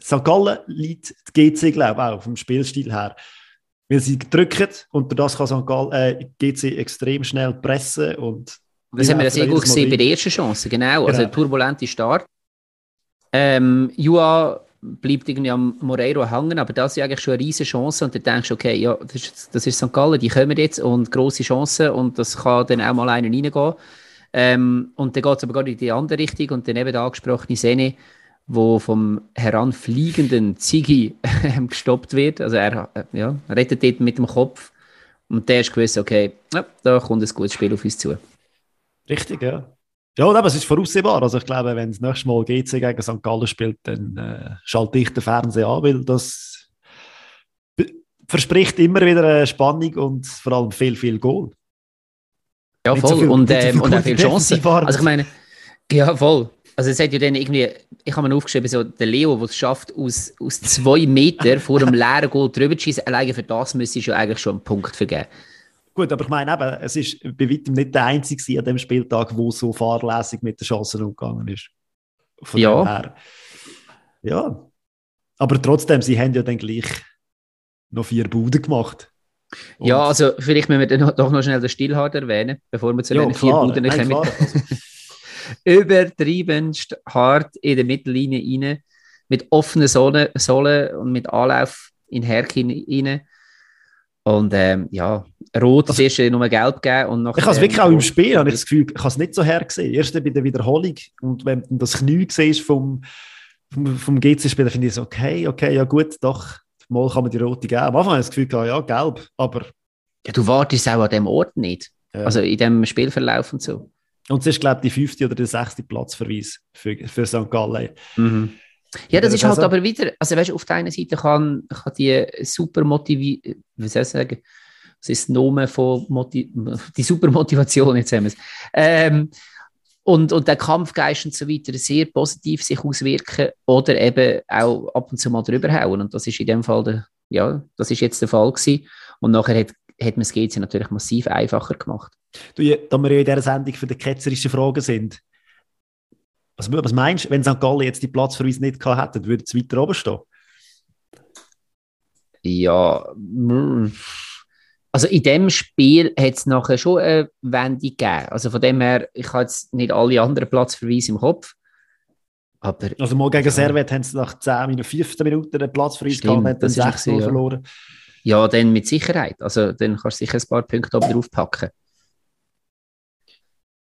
Speaker 2: St. Gallen liegt die GC, glaube ich, auch vom Spielstil her. Weil sie drücken und durch das kann St. Gallen, äh, GC extrem schnell pressen. Und
Speaker 1: das haben wir sehr gut gesehen bei der ersten Chance, genau. Also genau. turbulente Start. Ähm, Jua bleibt irgendwie am Moreiro hängen, aber das ist eigentlich schon eine riesige Chance und dann denkst du, okay, ja, das ist, das ist St. Gallen, die kommen jetzt und große Chancen und das kann dann auch mal einer reingehen. Ähm, und dann geht es aber gerade in die andere Richtung und dann eben der angesprochene Sene, wo vom heranfliegenden Ziggy gestoppt wird. Also er äh, ja, rettet dort mit dem Kopf und der ist gewusst, okay, ja, da kommt ein gutes Spiel auf uns zu.
Speaker 2: Richtig, ja. Ja, aber es ist voraussehbar. Also ich glaube, wenn das nächste Mal GC gegen St. Gallen spielt, dann äh, schalte ich den Fernseher an, weil das verspricht immer wieder eine Spannung und vor allem viel, viel Goal.
Speaker 1: Ja, voll. So viel, und, ähm, und auch viel Chancen. Also ich meine, ja, voll. Also es hat ja dann irgendwie, ich habe mir aufgeschrieben, so der Leo, der es schafft, aus, aus zwei Metern vor einem leeren Goal drüber zu schießen, alleine für das müsste ich ja eigentlich schon einen Punkt vergeben.
Speaker 2: Gut, aber ich meine eben, es ist bei weitem nicht der einzige an dem Spieltag, wo so fahrlässig mit den Chancen umgegangen ist.
Speaker 1: Von ja.
Speaker 2: Ja. Aber trotzdem, sie haben ja dann gleich noch vier Buden gemacht.
Speaker 1: Und ja, also vielleicht müssen wir dann doch noch schnell den Stillhard erwähnen, bevor wir zu
Speaker 2: ja, den vier Buden
Speaker 1: kommen. Also, Übertriebenst hart in der Mittellinie rein, mit offenen Sohlen und mit Anlauf in Herkin rein. Und ähm, ja, Rot also, ist nur gelb gegeben. Und
Speaker 2: nachher, ich habe es wirklich auch im Spiel, habe ich das Gefühl, ich habe es nicht so hergesehen. Erst bei der Wiederholung und wenn du das Knie siehst vom, vom, vom GC-Spieler, finde ich so, okay, okay, ja gut, doch, mal kann man die rote geben. Am Anfang habe ich das Gefühl, ja, gelb, aber...
Speaker 1: Ja, du wartest auch an dem Ort nicht. Ja. Also in dem Spielverlauf und so.
Speaker 2: Und es ist, glaube ich, die fünfte oder der sechste Platzverweis für, für St. Gallen.
Speaker 1: Mhm. Ja, das ist halt aber wieder, also weißt du, auf der einen Seite kann, kann die super motivieren, wie soll ich sagen, das ist Name von Motiv die super Motivation, jetzt haben wir es. Ähm, und, und der Kampfgeist und so weiter sehr positiv sich auswirken oder eben auch ab und zu mal drüber hauen. Und das ist in dem Fall, der, ja, das ist jetzt der Fall gewesen. Und nachher hat, hat man es GC natürlich massiv einfacher gemacht.
Speaker 2: Du, da wir ja in dieser Sendung für die ketzerischen Fragen sind, was, was meinst du, wenn St. Gallen jetzt die Platzverweis nicht gehabt hätte, würde es weiter oben stehen?
Speaker 1: Ja, also in dem Spiel hat es nachher schon eine Wende gegeben. Also von dem her, ich habe jetzt nicht alle anderen Platzverweise im Kopf. Aber,
Speaker 2: also mal gegen ja. Servet haben sie nach 10 Minuten, 15 Minuten einen Platzverweis gehabt und dann 6 ja. verloren.
Speaker 1: Ja, dann mit Sicherheit. Also dann kannst du sicher ein paar Punkte oben drauf packen.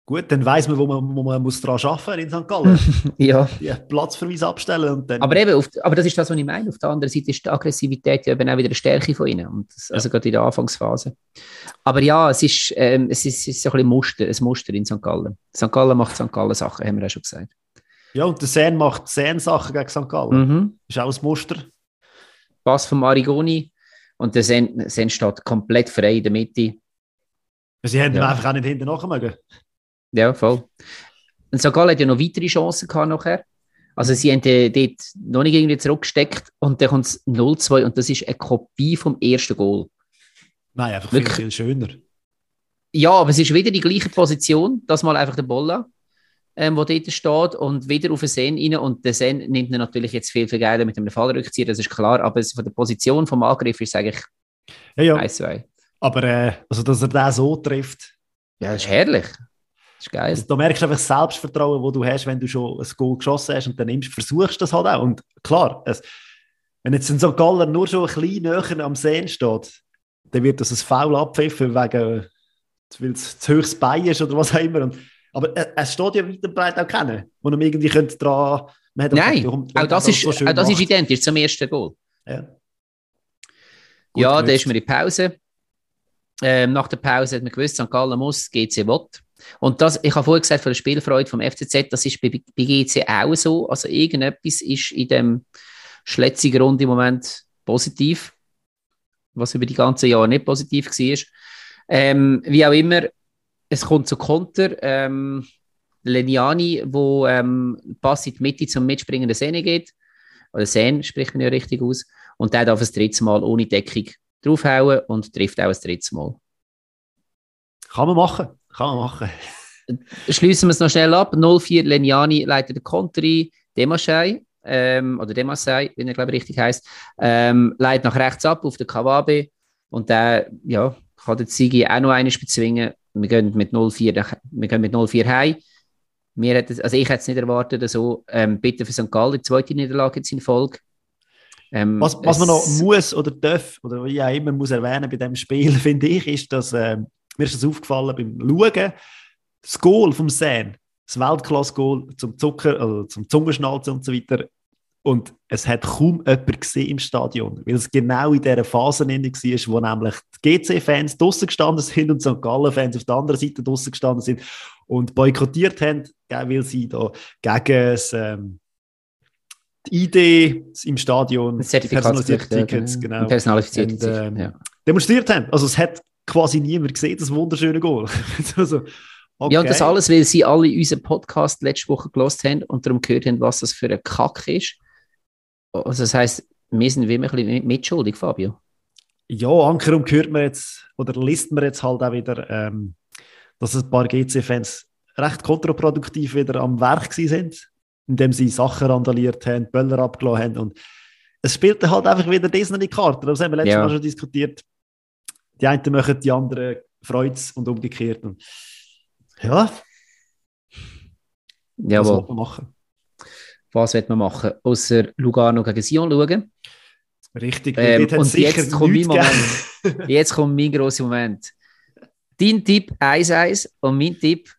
Speaker 2: Gut, dann weiß man, wo man, wo man muss daran arbeiten in St. Gallen.
Speaker 1: ja.
Speaker 2: ja. Platzverweis abstellen und dann...
Speaker 1: Aber eben, auf, aber das ist das, was ich meine. Auf der anderen Seite ist die Aggressivität ja eben auch wieder eine Stärke von ihnen. Und das, also gerade in der Anfangsphase. Aber ja, es ist, ähm, es ist, es ist so ein bisschen Muster, ein Muster in St. Gallen. St. Gallen macht St. Gallen Sachen, haben wir auch schon gesagt.
Speaker 2: Ja, und der Sen macht Sen Sachen gegen St. Gallen. Mhm. Ist auch ein Muster.
Speaker 1: Pass von Marigoni und der Sen, Sen steht komplett frei in der Mitte.
Speaker 2: Sie hätten ja. einfach auch nicht hinten nachmachen
Speaker 1: ja, voll. Und Sagal hat ja noch weitere Chancen gehabt nachher. Also sie haben dort noch nicht irgendwie zurückgesteckt und dann kommt es 0-2 und das ist eine Kopie vom ersten Goal.
Speaker 2: Nein, einfach Wirklich. viel, schöner.
Speaker 1: Ja, aber es ist wieder die gleiche Position, das mal einfach der Bolla, ähm, wo dort steht und wieder auf den Sen rein und der Sen nimmt natürlich jetzt viel, viel Geld mit einem Fallrückzieher, das ist klar, aber von der Position vom Angriff ist es eigentlich
Speaker 2: ja, ja. 1-2. Aber äh, also, dass er den so trifft...
Speaker 1: Ja, das ist herrlich. Das ist geil. Also,
Speaker 2: da merkst du einfach das Selbstvertrauen, das du hast, wenn du schon ein Goal geschossen hast und dann nimmst, versuchst du das halt auch. Und klar, es, wenn jetzt ein St. Galler nur schon ein bisschen näher am Sehen steht, dann wird das ein Foul abpfiffen, wegen, weil es zu hohes Bein ist oder was auch immer. Und, aber es steht ja weit und breit auch kennen, wo man irgendwie könnte dran...
Speaker 1: Nein, auch, auch, das, ist, so auch das ist identisch zum ersten Goal. Ja, Gut ja da ist man in Pause. Ähm, nach der Pause hat man gewusst, St. Gallen muss, GC will. Und das, ich habe vorhin gesagt, von der Spielfreude vom FCZ, das ist bei, GC auch so. Also irgendetwas ist in dem schletzigen Runde im Moment positiv, was über die ganzen Jahre nicht positiv war. Ähm, wie auch immer, es kommt zu Konter. Ähm, Leniani, wo ähm, Pass in die Mitte zum mitspringenden Sehne geht. oder Sen spricht man ja richtig aus. Und der darf das dritte Mal ohne Deckung draufhauen und trifft auch das dritte Mal.
Speaker 2: Kann man machen, kann man machen.
Speaker 1: Schließen wir es noch schnell ab. 04 Leniani leitet den Konter ein, Demaschei, ähm, oder Demassei, wie er glaube ich richtig heißt, ähm, leitet nach rechts ab auf den Kawabe und der ja, kann den Sigi auch noch eines bezwingen. Wir gehen mit 0-4 wir gehen mit 0-4 heim. Wir hätten, also ich hätte es nicht erwartet, so ähm, bitte für St. Gallen die zweite Niederlage jetzt in Folge.
Speaker 2: Ähm, was, was man noch muss oder darf, oder wie auch immer muss erwähnen bei diesem Spiel, finde ich, ist, dass äh, mir ist das aufgefallen beim Schauen, das Goal vom Sen, das Weltklasse-Goal zum Zucker, also zum Zungenschnalzen und so weiter, und es hat kaum jemand gesehen im Stadion, weil es genau in dieser Phase war, wo nämlich die GC-Fans draußen gestanden sind und St. Gallen-Fans auf der anderen Seite draußen gestanden sind und boykottiert haben, weil sie da gegen das, ähm, die Idee im Stadion,
Speaker 1: personalisierte
Speaker 2: Tickets, genau, und, ja. demonstriert haben. Also es hat quasi niemand gesehen, das wunderschöne Goal. also,
Speaker 1: okay. Ja, und das alles, weil sie alle unseren Podcast letzte Woche gelost haben und darum gehört haben, was das für ein Kack ist. Also das heisst, wir sind wie ein bisschen mitschuldig, Fabio.
Speaker 2: Ja, Ankerum hört man jetzt, oder liest man jetzt halt auch wieder, ähm, dass ein paar GC-Fans recht kontraproduktiv wieder am Werk sind, indem sie Sachen randaliert haben, Böller abgelassen haben und es spielte halt einfach wieder die Karte. Das haben wir letztes ja. Mal schon diskutiert. Die einen machen, die anderen freut und umgekehrt. Und ja.
Speaker 1: Jawohl. Was man machen? was wird man machen? Außer Lugano gegen Sion schauen.
Speaker 2: Richtig,
Speaker 1: ähm, und jetzt kommt, mein Moment, jetzt kommt mein grosser Moment. Dein Tipp 1-1 und mein Tipp,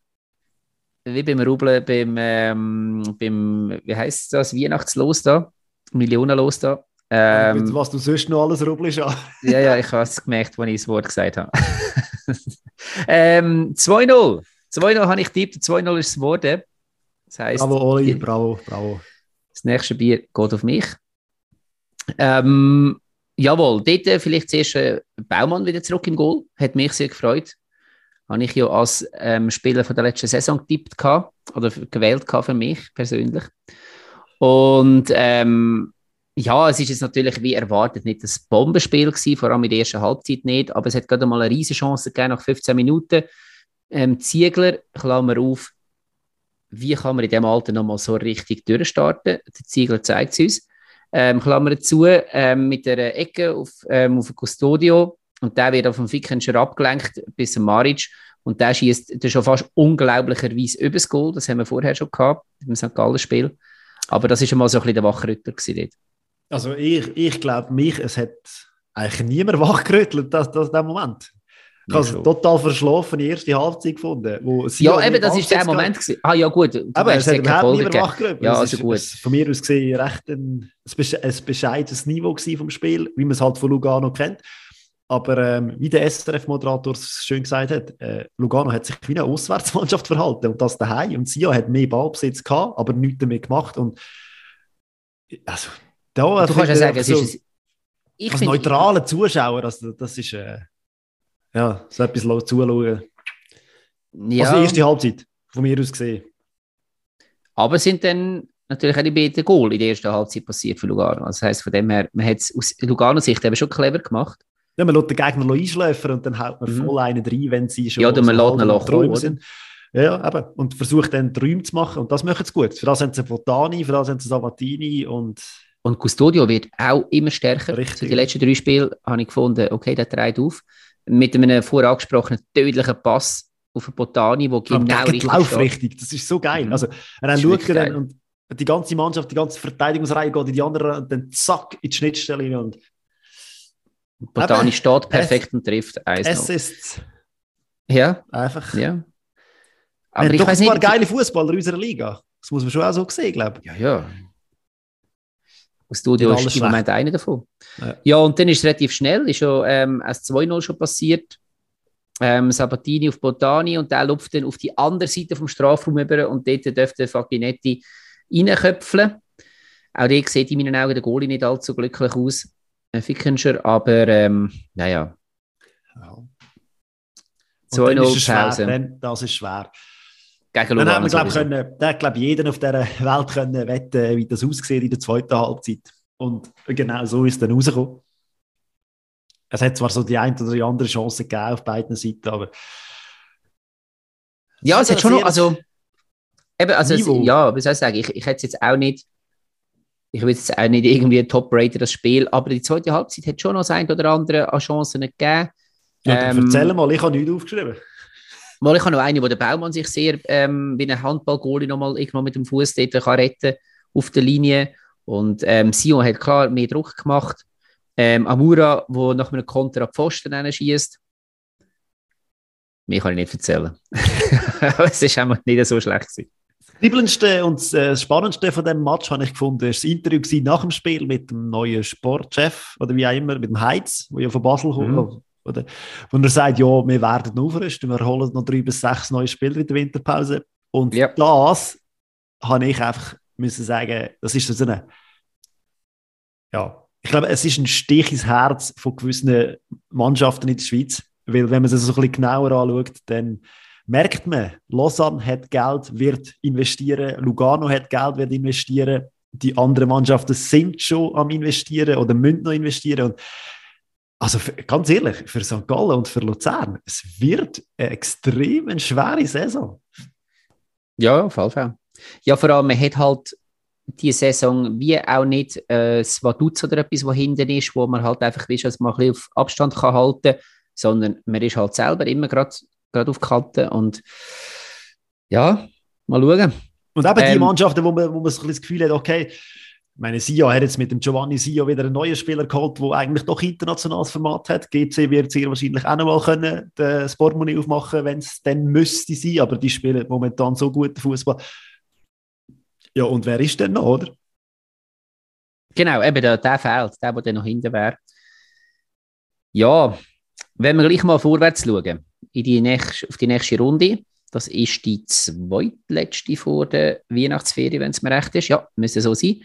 Speaker 1: wie beim Rubeln, beim, ähm, beim wie heisst das, Weihnachtslos da, Millionenlos da.
Speaker 2: Ähm, was du sonst noch alles rubelst an.
Speaker 1: ja, ja, ich habe es gemerkt, als ich das Wort gesagt habe. ähm, 2-0. 2-0 habe ich tippt, 2-0 ist es geworden.
Speaker 2: Das heisst, bravo, Oli, bravo, bravo.
Speaker 1: Das nächste Bier geht auf mich. Ähm, jawohl, dort äh, vielleicht zuerst äh, Baumann wieder zurück im Goal. Hat mich sehr gefreut. Habe ich ja als ähm, Spieler von der letzten Saison getippt oder gewählt für mich persönlich. Und ähm, ja, es ist jetzt natürlich wie erwartet nicht das Bombenspiel gewesen, vor allem in der ersten Halbzeit nicht, aber es hat gerade mal eine riesige Chance gegeben nach 15 Minuten. Ähm, Ziegler, Klammer auf, wie kann man in dem Alter nochmal so richtig durchstarten? Der Ziegler zeigt es uns. Ähm, Klammer zu, ähm, mit der Ecke auf, ähm, auf Custodio und der wird auf dem Fickenscher abgelenkt bis zum Maric und der schießt schon fast unglaublicherweise übers Goal, das haben wir vorher schon gehabt, im St. Gallen Spiel. Aber das ist schon mal so ein bisschen der Wachrütter.
Speaker 2: Also ich, ich glaube, mich, es hat eigentlich niemand wachgerüttelt, das, das, der Moment. Ich habe es total verschlafen, die erste Halbzeit gefunden. Wo
Speaker 1: ja, eben, das ist der Moment. Gewesen. Ah, ja, gut.
Speaker 2: Aber es hat überhaupt niemand wachgerüttelt.
Speaker 1: Ja, also gut.
Speaker 2: Ist, von mir aus gesehen recht ein, ein bescheidenes Niveau vom Spiel, wie man es halt von Lugano kennt. Aber ähm, wie der SRF-Moderator schön gesagt hat, äh, Lugano hat sich wie eine Auswärtsmannschaft verhalten und das daheim. Und Sia hat mehr Ballbesitz gehabt, aber nichts damit gemacht. Und also, da
Speaker 1: du kannst ja sagen, so, es ist.
Speaker 2: Ich als neutraler Zuschauer, also, das ist. Äh, ja, so etwas zuschauen. Ja. Also die erste Halbzeit, von mir aus gesehen.
Speaker 1: Aber sind dann natürlich auch die beiden Goal in der ersten Halbzeit passiert für Lugano. Also das heisst, von dem her, man hat es aus Lugano Sicht eben schon clever gemacht.
Speaker 2: Ja, man lässt den Gegner einschläfern und dann haut man mhm. voll einen rein, wenn sie schon
Speaker 1: ja, oder man lässt ihn kommen, sind.
Speaker 2: Ja, eben. Und versucht dann Träume zu machen. Und das machen sie gut. Für das haben sie Botani, für das haben sie Sabatini und...
Speaker 1: Und Custodio wird auch immer stärker. Richtig. So die letzten drei Spiele habe ich gefunden, okay, der treibt auf mit einem vorangesprochenen tödlichen Pass auf einen Botani, der genau
Speaker 2: richtig Laufrichtung, das ist so geil. Mhm. Also, er schaut dann und die ganze Mannschaft, die ganze Verteidigungsreihe geht in die andere und dann zack in die Schnittstelle und
Speaker 1: Botani steht perfekt es, und trifft
Speaker 2: eins Es ist
Speaker 1: ja
Speaker 2: einfach.
Speaker 1: Ja.
Speaker 2: Aber ich doch weiß nicht, geile Fußballer in unserer Liga. Das muss man schon auch so sehen, glaube
Speaker 1: ich. Ja, ja. Das Studio ist im Moment einer davon. Ja. ja. und dann ist es relativ schnell, ist schon ähm, ein 2-0 schon passiert. Ähm, Sabatini auf Botani und der läuft dann auf die andere Seite vom Strafraum über und dort dürfte Faginetti reinköpfeln. Auch dort sieht in meinen Augen der Goalie nicht allzu glücklich aus, äh, Fickenscher, aber ähm, naja. Ja.
Speaker 2: 2-0 Pause. Dann, das ist schwer.
Speaker 1: Gegen
Speaker 2: Dann
Speaker 1: Lugano
Speaker 2: man, glaube können, hat, glaub, jeder auf dieser Welt können wetten, wie das aussieht in der zweiten Halbzeit. Und genau so ist es dann rausgekommen. Es hat zwar so die eine oder die andere Chance gegeben auf beiden Seiten, aber
Speaker 1: Ja, es hat schon noch, also, eben, also, es, ja, wie soll ich sagen, ich, ich hätte es jetzt auch nicht, ich will jetzt auch nicht irgendwie top-raten, das Spiel, aber die zweite Halbzeit hat schon noch das ein oder andere an Chancen gegeben.
Speaker 2: ja,
Speaker 1: Ähm,
Speaker 2: erzähl mal, ich habe nichts aufgeschrieben.
Speaker 1: Mal, ich habe noch eine, wo der Baumann sich sehr ähm, wie ein Handballgoalie nochmal irgendwo mit dem Fuß dort kann retten auf der Linie. Und ähm, Sion hat klar mehr Druck gemacht. Ähm, Amura, wo nach einem Konter ab Pfosten schießt. Mehr kann ich nicht erzählen. Es ist einfach nicht so schlecht gewesen.
Speaker 2: Das Kribbelndste und äh, das Spannendste von diesem Match habe ich gefunden, ist das Interview nach dem Spiel mit dem neuen Sportchef oder wie auch immer, mit dem Heiz, der ja von Basel kommt. Oder, wo er sagt, ja, wir werden aufrüsten, wir holen noch drei bis sechs neue Spieler in der Winterpause. Und
Speaker 1: Ja.
Speaker 2: das habe ich einfach müssen sagen, das ist so eine, ja, ich glaube, es ist ein Stich ins Herz von gewissen Mannschaften in der Schweiz, weil wenn man es so ein bisschen genauer anschaut, dann merkt man, Lausanne hat Geld, wird investieren, Lugano hat Geld, wird investieren, die anderen Mannschaften sind schon am investieren oder müssen noch investieren und also ganz ehrlich, für St. Gallen und für Luzern, es wird eine extrem schwere Saison.
Speaker 1: Ja, auf jeden Fall. Ja, vor allem, man hat halt die Saison wie auch nicht äh, Vaduz oder etwas, was hinten ist, wo man halt einfach weißt, dass man ein bisschen auf Abstand kann halten kann, sondern man ist halt selber immer gerade auf Kante und ja, mal schauen.
Speaker 2: Und eben die
Speaker 1: Ähm,
Speaker 2: Mannschaften, wo man, wo man so ein bisschen das Gefühl hat, okay, meine, Sia hat jetzt mit dem Giovanni Sia wieder einen neuen Spieler geholt, der eigentlich doch internationales Format hat. GC wird sehr wahrscheinlich auch noch mal können, das Portemonnaie aufmachen, wenn es dann müsste sein, aber die spielen momentan so guten Fußball. Ja, und wer ist denn noch, oder?
Speaker 1: Genau, eben der, der fehlt, der, der noch hinten wäre. Ja, wenn wir gleich mal vorwärts schauen, in die nächste, auf die nächste Runde, das ist die zweitletzte vor der Weihnachtsferien, wenn es mir recht ist. Ja, müsste so sein.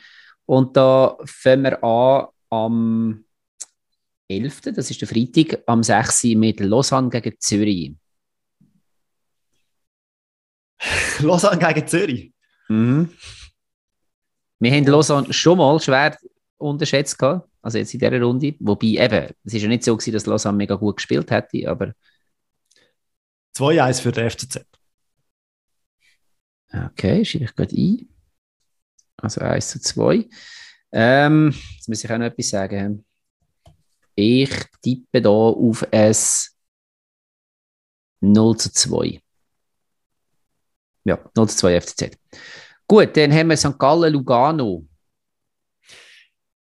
Speaker 1: Und da fangen wir an am 11., das ist der Freitag, am 6. mit Lausanne gegen Zürich.
Speaker 2: Lausanne gegen Zürich.
Speaker 1: Mhm. Wir haben Lausanne schon mal schwer unterschätzt, gehabt, also jetzt in dieser Runde. Wobei eben, es ist ja nicht so gewesen, dass Lausanne mega gut gespielt hätte, aber
Speaker 2: 2-1 für den FCZ.
Speaker 1: okay, schreibe ich gerade ein. Also 1 zu 2. Ähm, jetzt muss ich auch noch etwas sagen. Ich tippe da auf ein 0 zu 2. Ja, 0 zu 2 FCZ. Gut, dann haben wir St. Gallen Lugano.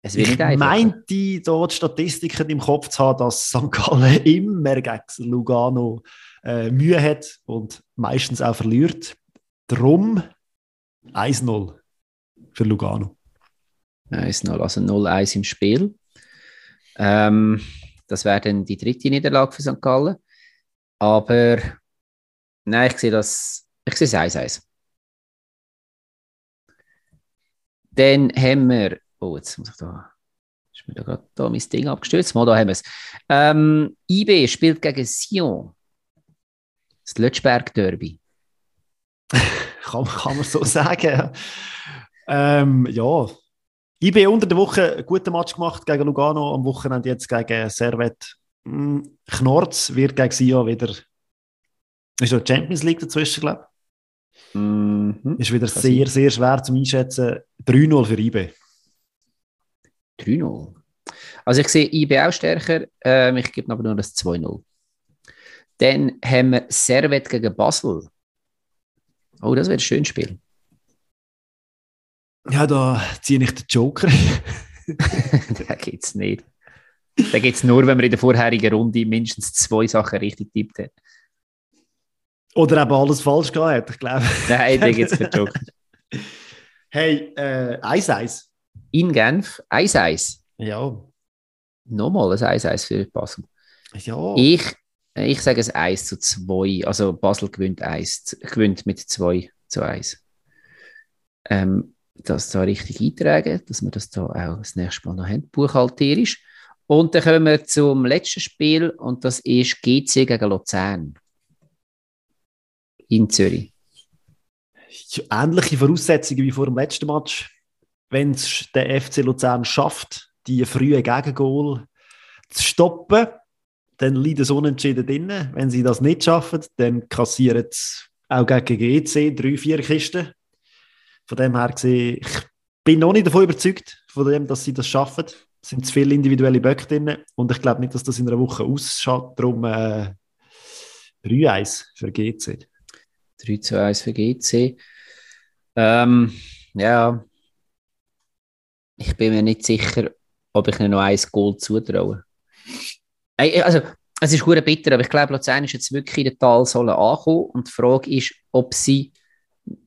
Speaker 1: Es wird
Speaker 2: Ich meinte, die Statistiken im Kopf zu haben, dass St. Gallen immer gegen Lugano äh, Mühe hat und meistens auch verliert. Drum 1-0 für Lugano.
Speaker 1: 1-0, also 0-1 im Spiel. Ähm, das wäre dann die dritte Niederlage für St. Gallen. Aber nein, ich sehe das, ich sehe es 1-1. Dann haben wir, oh, jetzt muss ich da, ist mir da gerade da mein Ding abgestürzt. Mal, da haben wir es. Ähm, IB spielt gegen Sion. Das Lötschberg-Derby.
Speaker 2: Kann, kann man so sagen. Ähm, ja. IB unter der Woche einen guten Match gemacht gegen Lugano, am Wochenende jetzt gegen Servet. Hm, Knorz wird gegen Sion wieder. Ist die Champions League dazwischen, glaube
Speaker 1: Mhm.
Speaker 2: ich. Ist wieder sehr, sehr schwer zum Einschätzen. 3-0 für IB.
Speaker 1: 3-0. Also ich sehe IB auch stärker, ähm, ich gebe aber nur das 2-0. Dann haben wir Servet gegen Basel. Oh, das wird ein schönes Spiel.
Speaker 2: Ja, da ziehe ich den Joker.
Speaker 1: da geht es nicht. Da geht es nur, wenn man in der vorherigen Runde mindestens zwei Sachen richtig tippt hat.
Speaker 2: Oder eben alles falsch gehabt, ich glaube.
Speaker 1: Nein, da geht es für Joker.
Speaker 2: Hey, äh, 1-1.
Speaker 1: In Genf 1-1.
Speaker 2: Ja.
Speaker 1: Nochmal ein 1-1 für Basel.
Speaker 2: Ja.
Speaker 1: Ich, ich sage es 1 zu 2. Also Basel gewinnt, 1, gewinnt mit 2 zu 1. Ähm, das da richtig eintragen, dass wir das da auch das nächste Mal noch haben, buchhalterisch. Und dann kommen wir zum letzten Spiel und das ist GC gegen Luzern. In Zürich.
Speaker 2: ähnliche Voraussetzungen wie vor dem letzten Match. Wenn es der FC Luzern schafft, die frühe Gegengol zu stoppen, dann liegt es unentschieden drin. Wenn sie das nicht schaffen, dann kassieren sie auch gegen GC drei, vier Kisten. Von dem her gesehen, ich bin noch nicht davon überzeugt, von dem, dass sie das schaffen. Es sind zu viele individuelle Böcke drin und ich glaube nicht, dass das in einer Woche ausschaut. Darum äh, 3-1 für GC.
Speaker 1: 3 zu 1 für GC. Ähm, ja, ich bin mir nicht sicher, ob ich ihnen noch ein Goal zutraue. Also, es ist gut bitter, aber ich glaube, Luzern ist jetzt wirklich in der Talsäule angekommen und die Frage ist, ob sie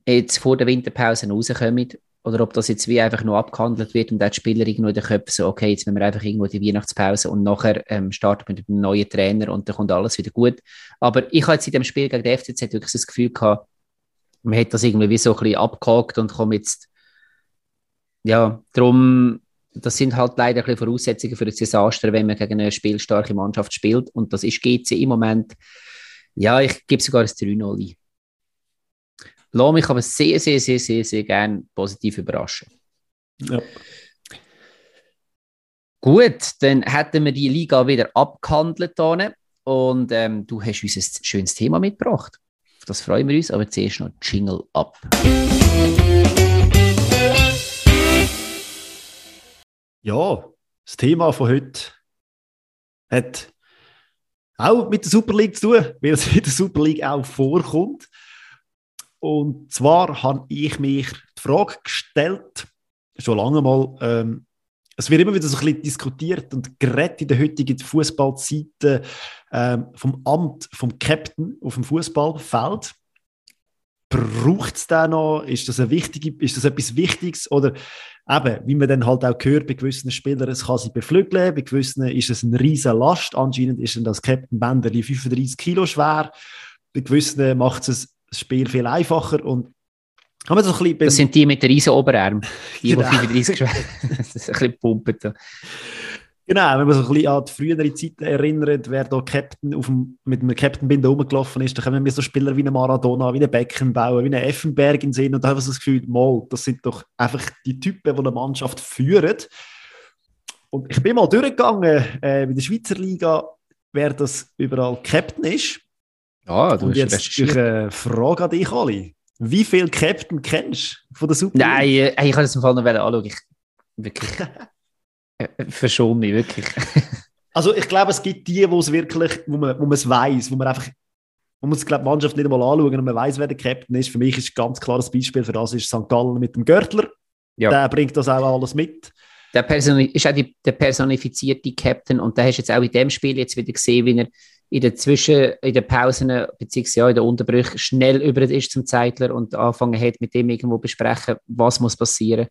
Speaker 1: jetzt vor der Winterpause rauskommen oder ob das jetzt wie einfach nur abgehandelt wird und die Spieler irgendwo in den Köpfen so, okay, jetzt wenn wir einfach irgendwo die Weihnachtspause und nachher ähm, starten wir mit einem neuen Trainer und dann kommt alles wieder gut. Aber ich habe jetzt in dem Spiel gegen die FCZ wirklich das Gefühl gehabt, man hat das irgendwie wie so ein bisschen abgehakt und kommt jetzt, ja, darum, das sind halt leider ein bisschen Voraussetzungen für ein Desaster, wenn man gegen eine spielstarke Mannschaft spielt und das ist GC im Moment, ja, ich gebe sogar ein 3-0 ein. Lass mich aber sehr, sehr, sehr, sehr, sehr gerne positiv überraschen. Ja. Gut, dann hätten wir die Liga wieder abgehandelt hier. und ähm, du hast uns ein schönes Thema mitgebracht. Auf das freuen wir uns, aber zuerst noch Jingle ab.
Speaker 2: Ja, das Thema von heute hat auch mit der Super League zu tun, weil es in der Super League auch vorkommt. Und zwar habe ich mich die Frage gestellt, schon lange mal, ähm, es wird immer wieder so ein bisschen diskutiert und geredet in der heutigen Fußballzeit ähm, vom Amt vom Captain auf dem Fußballfeld. Braucht es da noch? Ist das, eine wichtige, ist das etwas Wichtiges? Oder eben, wie man dann halt auch hört, bei gewissen Spielern, es kann sie beflügeln, bei gewissen ist es eine riesige Last. Anscheinend ist dann das Captain Bender 35 Kilo schwer. Bei gewissen macht es das Spiel viel einfacher und
Speaker 1: so das sind die mit den riesen Oberarm, die, genau. die 35 das ist ein bisschen pumpen.
Speaker 2: Genau, wenn man sich ein bisschen an die frühere Zeiten erinnert, wer da Captain auf dem, mit einem Captain-Binder rumgelaufen ist, dann kommen wir so Spieler wie eine Maradona, wie eine Beckenbauer, wie eine Effenberg in Sinn und da haben wir so das Gefühl, mal, das sind doch einfach die Typen, die eine Mannschaft führen. Und ich bin mal durchgegangen äh, in der Schweizer Liga, wer das überall Captain ist.
Speaker 1: Ah, du
Speaker 2: Und jetzt ich eine Frage an dich, Oli. Wie viele Captain kennst du von der Super
Speaker 1: Nein, äh, ich kann das im Fall noch anschauen. Ich, wirklich. Äh, verschon mich, wirklich.
Speaker 2: also, ich glaube, es gibt die, wo es wirklich, wo man, wo es weiß, wo man einfach. Man muss glaub, die Mannschaft nicht einmal anschauen und man weiß, wer der Captain ist. Für mich ist ganz klar das Beispiel für das ist St. Gallen mit dem Görtler. Ja. Der bringt das auch alles mit.
Speaker 1: Der Person ist auch die, der personifizierte Captain und da hast du jetzt auch in dem Spiel jetzt wieder gesehen, wie er in der Zwischen-, in den Pausen, beziehungsweise ja, in den Unterbrüchen schnell über ist zum Zeitler und anfangen hat, mit dem irgendwo besprechen, was muss passieren.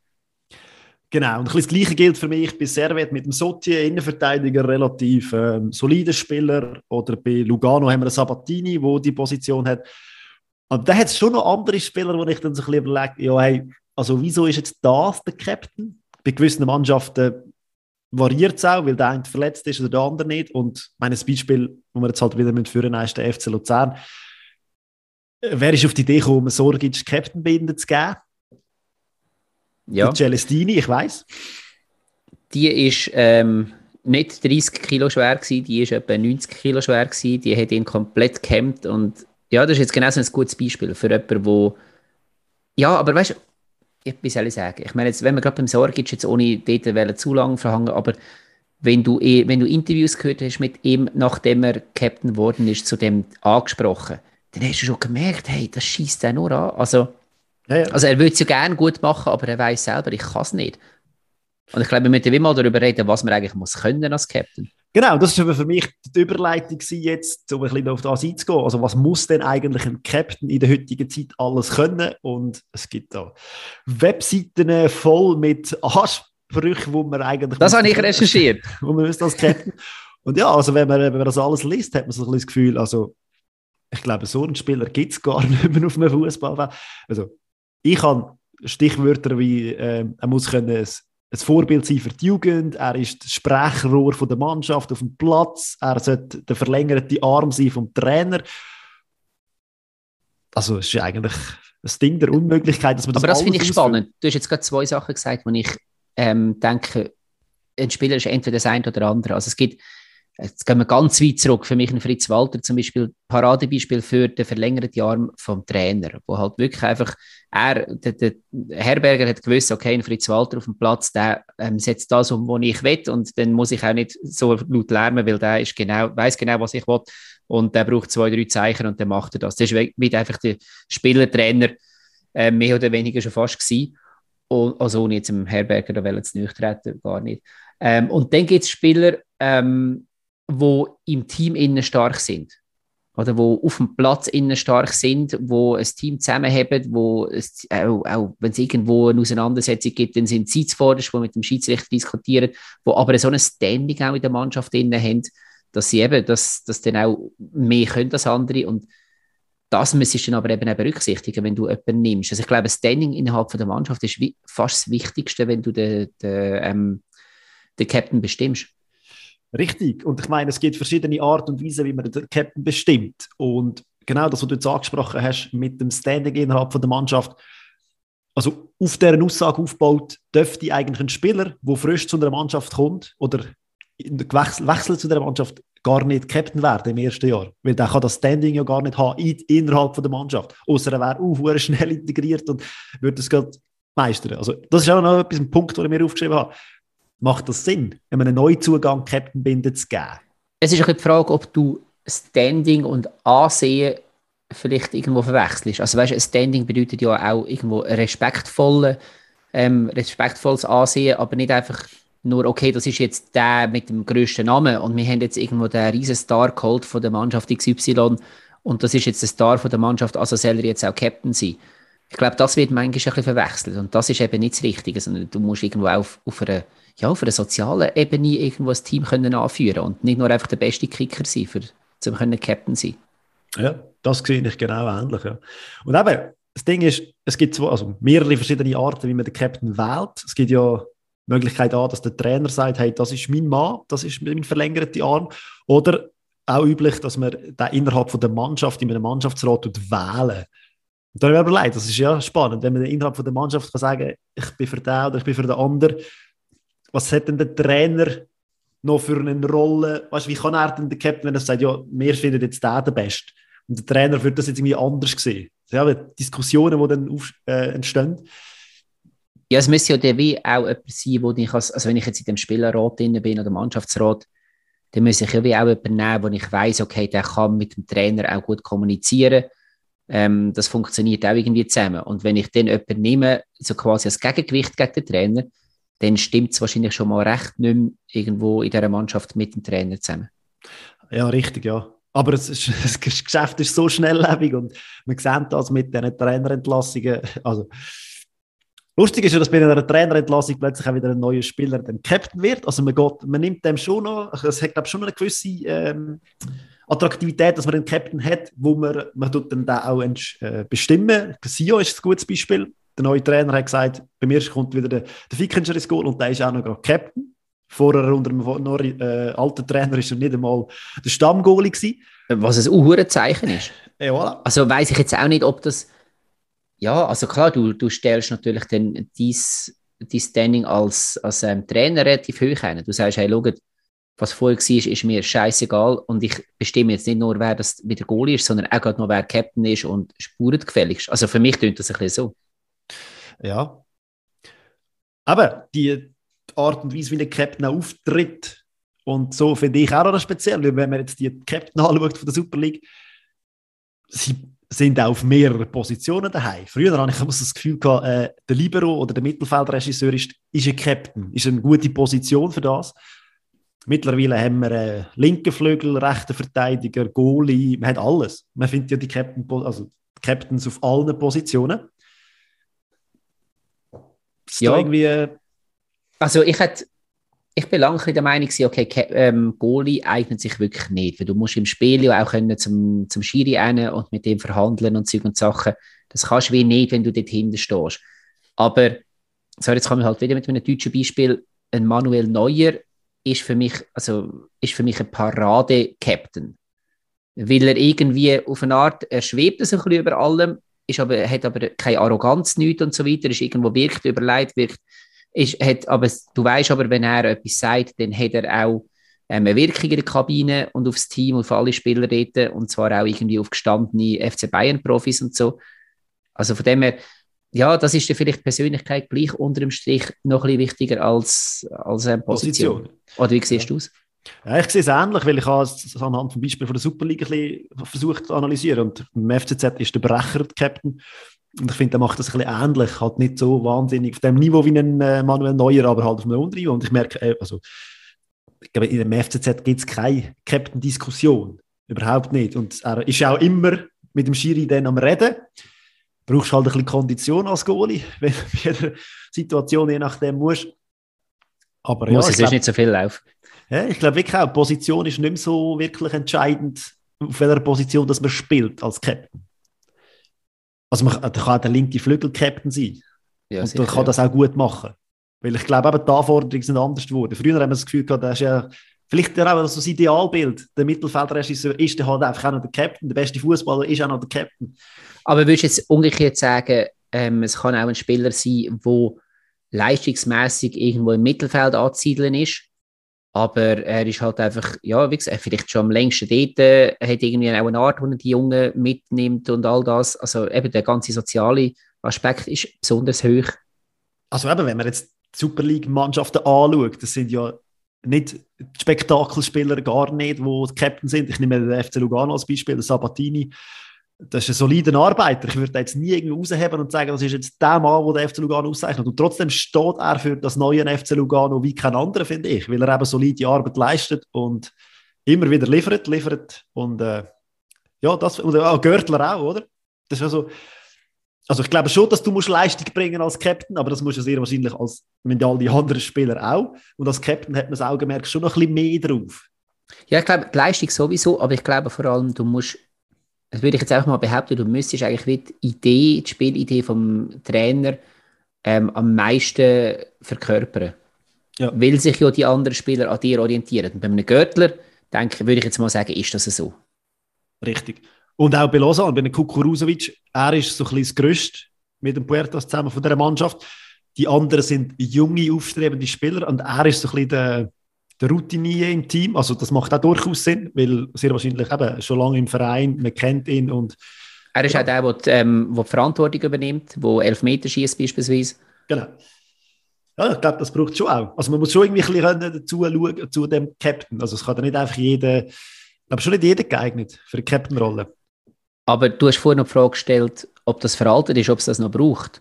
Speaker 2: Genau, und das Gleiche gilt für mich bei Servet mit dem Sotti, Innenverteidiger, relativ ähm, solider Spieler. Oder bei Lugano haben wir Sabatini, der die Position hat. Und da hat es schon noch andere Spieler, wo ich dann so ein bisschen überlege, ja, hey, also wieso ist jetzt das der Captain? Bei gewissen Mannschaften variiert es auch, weil der eine verletzt ist oder der andere nicht. Und mein Beispiel, wo wir jetzt halt wieder mit führen, ist der FC Luzern. Wer ist auf die Idee gekommen, Sorgic Captain binden zu geben? Ja. Die Celestini, ich weiß.
Speaker 1: Die ist ähm, nicht 30 Kilo schwer gewesen, die ist etwa 90 Kilo schwer gewesen. Die hat ihn komplett gehemmt und ja, das ist jetzt genau so ein gutes Beispiel für jemanden, wo ja, aber weißt du, wie soll ich sagen? Ich meine, jetzt, wenn man gerade beim Sorgic jetzt ohne dort zu lange verhangen, aber wenn du, eh, wenn du Interviews gehört hast mit ihm, nachdem er Captain geworden ist, zu dem angesprochen, dann hast du schon gemerkt, hey, das schießt er nur an. Also, ja, ja. also er würde es ja gerne gut machen, aber er weiß selber, ich kann es nicht. Und ich glaube, wir müssen immer darüber reden, was man eigentlich muss können als Captain.
Speaker 2: Genau, das war für mich die Überleitung jetzt, um ein bisschen auf das einzugehen. Also was muss denn eigentlich ein Captain in der heutigen Zeit alles können? Und es gibt da Webseiten voll mit Ansprüchen, wo man eigentlich...
Speaker 1: Das habe ich recherchiert.
Speaker 2: wo man als Captain... Und ja, also wenn man, wenn man das alles liest, hat man so ein das Gefühl, also ich glaube, so einen Spieler gibt es gar nicht mehr auf einem Fußballfeld. Also ich habe Stichwörter wie, äh, er muss können ein Vorbild sein für die Jugend, er ist das Sprechrohr von der Mannschaft auf dem Platz, er sollte der verlängerte Arm sein vom Trainer. Also es ist eigentlich das Ding der Unmöglichkeit, dass man
Speaker 1: das Aber das finde ich spannend. Du hast jetzt gerade zwei Sachen gesagt, wo ich ähm, denke, ein Spieler ist entweder das eine oder andere. Also es gibt Jetzt gehen wir ganz weit zurück. Für mich ein Fritz Walter zum Beispiel Paradebeispiel für den verlängerten Arm vom Trainer, wo halt wirklich einfach er, der, der Herberger hat gewusst, okay, ein Fritz Walter auf dem Platz, der ähm, setzt das um, wo ich will und dann muss ich auch nicht so laut lärmen, weil der ist genau, weiß genau, was ich will und der braucht zwei, drei Zeichen und dann macht er das. Das ist wie einfach der Spielertrainer äh, mehr oder weniger schon fast gewesen. Und, also ohne jetzt im Herberger da zu nicht treten, gar nicht. Ähm, und dann gibt es Spieler, ähm, wo im Team innen stark sind. Oder wo auf dem Platz innen stark sind, wo ein Team zusammenhaben, wo es, auch, auch wenn es irgendwo eine Auseinandersetzung gibt, dann sind sie zuvorderst, die mit dem Schiedsrichter diskutieren, wo aber so ein Standing auch in der Mannschaft innen haben, dass sie eben, dass, dass dann auch mehr können als andere und das müsstest du dann aber eben berücksichtigen, wenn du jemanden nimmst. Also ich glaube, Standing innerhalb der Mannschaft ist fast das Wichtigste, wenn du den, den, ähm, den Captain bestimmst.
Speaker 2: Richtig. Und ich meine, es gibt verschiedene Arten und Weisen, wie man den Captain bestimmt. Und genau das, was du jetzt angesprochen hast, mit dem Standing innerhalb von der Mannschaft, also auf deren Aussage aufbaut, dürfte eigentlich ein Spieler, der frisch zu einer Mannschaft kommt oder wechselt zu der Mannschaft, gar nicht Captain werden im ersten Jahr. Weil der kann das Standing ja gar nicht haben innerhalb von der Mannschaft. Außer er wäre auch schnell integriert und würde das gerade meistern. Also das ist auch noch ein Punkt, den ich mir aufgeschrieben habe macht das Sinn, einen Neuzugang Captain Binden zu geben?
Speaker 1: Es ist auch die Frage, ob du Standing und Ansehen vielleicht irgendwo verwechselst. Also weißt, ein Standing bedeutet ja auch irgendwo ein respektvolle, ähm, respektvolles Ansehen, aber nicht einfach nur, okay, das ist jetzt der mit dem größten Namen und wir haben jetzt irgendwo den riesen Star geholt von der Mannschaft XY und das ist jetzt der Star von der Mannschaft, also soll er jetzt auch Captain sein. Ich glaube, das wird manchmal ein bisschen verwechselt und das ist eben nicht das Richtige, sondern du musst irgendwo auf, auf einer ja, auf einer sozialen Ebene irgendwo ein Team können anführen und nicht nur einfach der beste Kicker sein, für, um können Captain sein.
Speaker 2: Ja, das sehe ich genau ähnlich. Ja. Und eben, das Ding ist, es gibt zwei, also mehrere verschiedene Arten, wie man den Captain wählt. Es gibt ja Möglichkeit an, dass der Trainer sagt, hey, das ist mein Mann, das ist mein verlängerter Arm. Oder auch üblich, dass man den innerhalb von der Mannschaft, in einem Mannschaftsrat wählen. Und da habe ich mir überlegt, das ist ja spannend, wenn man innerhalb von der Mannschaft kann sagen ich bin für den oder ich bin für den anderen was hat denn der Trainer noch für eine Rolle? Weißt, wie kann er denn der Captain, wenn er sagt, ja, wir finden jetzt den der Beste? Und der Trainer wird das jetzt irgendwie anders sehen. Ja, Diskussionen, die dann auf, äh, entstehen.
Speaker 1: Ja, es müsste ja der wie auch jemand sein, wo ich, als, also wenn ich jetzt in dem Spielerrat drin bin oder Mannschaftsrat, dann muss ich ja wie auch jemanden nehmen, wo ich weiß, okay, der kann mit dem Trainer auch gut kommunizieren. Ähm, das funktioniert auch irgendwie zusammen. Und wenn ich dann jemanden nehme, so quasi als Gegengewicht gegen den Trainer, dann stimmt es wahrscheinlich schon mal recht nicht mehr irgendwo in dieser Mannschaft mit dem Trainer zusammen.
Speaker 2: Ja, richtig, ja. Aber das Geschäft ist so schnelllebig und man sieht das mit diesen Trainerentlassungen. Also, lustig ist ja, dass bei einer Trainerentlassung plötzlich auch wieder ein neuer Spieler dann Captain wird. Also man, geht, man nimmt dem schon noch, also es hat glaube ich schon eine gewisse ähm, Attraktivität, dass man einen Captain hat, wo man, man tut dann auch äh, bestimmen. Sio ist ein gutes Beispiel der neue Trainer hat gesagt, bei mir kommt wieder der, der Fickencher ins Goal und der ist auch noch gerade Captain. Vorher unter dem noch, äh, alten Trainer war er nicht einmal der Stammgoalie.
Speaker 1: Was ein unhures Zeichen ist.
Speaker 2: Ja, voilà.
Speaker 1: Also weiß ich jetzt auch nicht, ob das... Ja, also klar, du, du stellst natürlich dann dies, dein Standing als, als ähm, Trainer relativ hoch ein. Du sagst, hey, schau, was vorher war, ist mir scheißegal und ich bestimme jetzt nicht nur, wer das wieder Goalie ist, sondern auch noch, wer Captain ist und spurengefälligst. Also für mich klingt das ein bisschen so.
Speaker 2: Ja. Aber die Art und Weise, wie der Captain auftritt, und so finde ich auch noch speziell, wenn man jetzt die Captain anschaut von der Super League, sie sind auf mehreren Positionen daheim. Früher hatte ich immer das Gefühl, gehabt, äh, der Libero oder der Mittelfeldregisseur ist, ist ein Captain, ist eine gute Position für das. Mittlerweile haben wir einen linken Flügel, rechten Verteidiger, Goalie, man hat alles. Man findet ja die Captain, also Captains auf allen Positionen
Speaker 1: ja. irgendwie. Also ich hätte, ich bin lange der Meinung okay, ähm, Goalie eignet sich wirklich nicht, weil du musst im Spiel ja auch können zum, zum Schiri rein und mit dem verhandeln und Zeug und Sachen. Das kannst du wie nicht, wenn du dort hinten stehst. Aber, so jetzt kommen wir halt wieder mit einem deutschen Beispiel, ein Manuel Neuer ist für mich, also ist für mich ein Parade-Captain. Weil er irgendwie auf eine Art, er schwebt so ein bisschen über allem, ist aber, hat aber keine Arroganz, nichts und so weiter, ist irgendwo wirkt überlegt, wirkt, ist, hat, aber du weißt aber, wenn er etwas sagt, dann hat er auch ähm, eine Wirkung in der Kabine und aufs Team und auf alle Spieler dort und zwar auch irgendwie auf gestandene FC Bayern-Profis und so. Also von dem her, ja, das ist ja vielleicht Persönlichkeit gleich unter dem Strich noch ein bisschen wichtiger als, als eine Position. Position. Oder wie siehst ja. du es?
Speaker 2: Ja, ich sehe es ähnlich, weil ich es anhand vom Beispiel von der Superliga versucht zu analysieren. Und im FCZ ist der Brecher der Captain. Und ich finde, der macht das ein bisschen ähnlich. Halt nicht so wahnsinnig auf dem Niveau wie ein äh, Manuel Neuer, aber halt auf einem Unterniveau. Und ich merke, äh, also, ich glaube, in dem FCZ gibt es keine Captain-Diskussion. Überhaupt nicht. Und er ist auch immer mit dem Schiri dann am Reden. Brauchst halt ein bisschen Kondition als Goalie, wenn du in jeder Situation je nachdem musst.
Speaker 1: Aber Muss ja, es glaub, nicht so viel laufen.
Speaker 2: Ja, ich glaube wirklich auch, Position ist nicht mehr so wirklich entscheidend, auf welcher Position dass man spielt als Captain. Also man, kann der linke Flügel-Captain sein. Ja, und sicher, kann ja. das auch gut machen. Weil ich glaube, eben die Anforderungen sind anders geworden. Früher haben wir das Gefühl gehabt, das ist ja vielleicht auch so das Idealbild. Der Mittelfeldregisseur ist halt einfach auch noch der Captain. Der beste Fußballer ist auch noch der Captain.
Speaker 1: Aber würdest du jetzt umgekehrt sagen, ähm, es kann auch ein Spieler sein, der leistungsmäßig irgendwo im Mittelfeld anzusiedeln ist, aber er ist halt einfach, ja, wie gesagt, vielleicht schon am längsten dort, er hat irgendwie auch eine Art, wo er die Jungen mitnimmt und all das. Also eben der ganze soziale Aspekt ist besonders hoch.
Speaker 2: Also eben, wenn man jetzt die Super League-Mannschaften anschaut, das sind ja nicht Spektakelspieler gar nicht, die Captain sind. Ich nehme den FC Lugano als Beispiel, Sabatini das ist ein solider Arbeiter. Ich würde jetzt nie irgendwie rausheben und sagen, das ist jetzt der Mann, der den FC Lugano auszeichnet. Und trotzdem steht er für das neue FC Lugano wie kein anderer, finde ich, weil er eben solide Arbeit leistet und immer wieder liefert, liefert. Und äh, ja, das, und auch Görtler auch, oder? Das ist also, also ich glaube schon, dass du musst Leistung bringen als Captain, aber das musst du sehr wahrscheinlich als mit all die anderen Spieler auch. Und als Captain hat man das Augenmerk schon noch ein bisschen mehr drauf.
Speaker 1: Ja, ich glaube, die Leistung sowieso, aber ich glaube vor allem, du musst das würde ich jetzt einfach mal behaupten, du müsstest eigentlich wie die Idee, die Spielidee vom Trainer ähm, am meisten verkörpern. Ja. Weil sich ja die anderen Spieler an dir orientieren. Und bei einem Görtler, denke, würde ich jetzt mal sagen, ist das so.
Speaker 2: Richtig. Und auch bei Lausanne, bei einem Kukuruzovic, er ist so ein bisschen das Größte mit dem Puertas zusammen von dieser Mannschaft. Die anderen sind junge, aufstrebende Spieler und er ist so ein bisschen der, der Routinier im Team. Also das macht auch durchaus Sinn, weil sehr wahrscheinlich eben schon lange im Verein, man kennt ihn und
Speaker 1: er ist ja. auch der, der die, ähm, der die Verantwortung übernimmt, der Elfmeter schießt beispielsweise.
Speaker 2: Genau. Ja, ich glaube, das braucht es schon auch. Also man muss schon irgendwie ein bisschen dazu schauen, zu dem Captain. Also es kann ja nicht einfach jeder, ich glaube schon nicht jeder geeignet für eine Captain-Rolle.
Speaker 1: Aber du hast vorhin noch die Frage gestellt, ob das veraltet ist, ob es das noch braucht.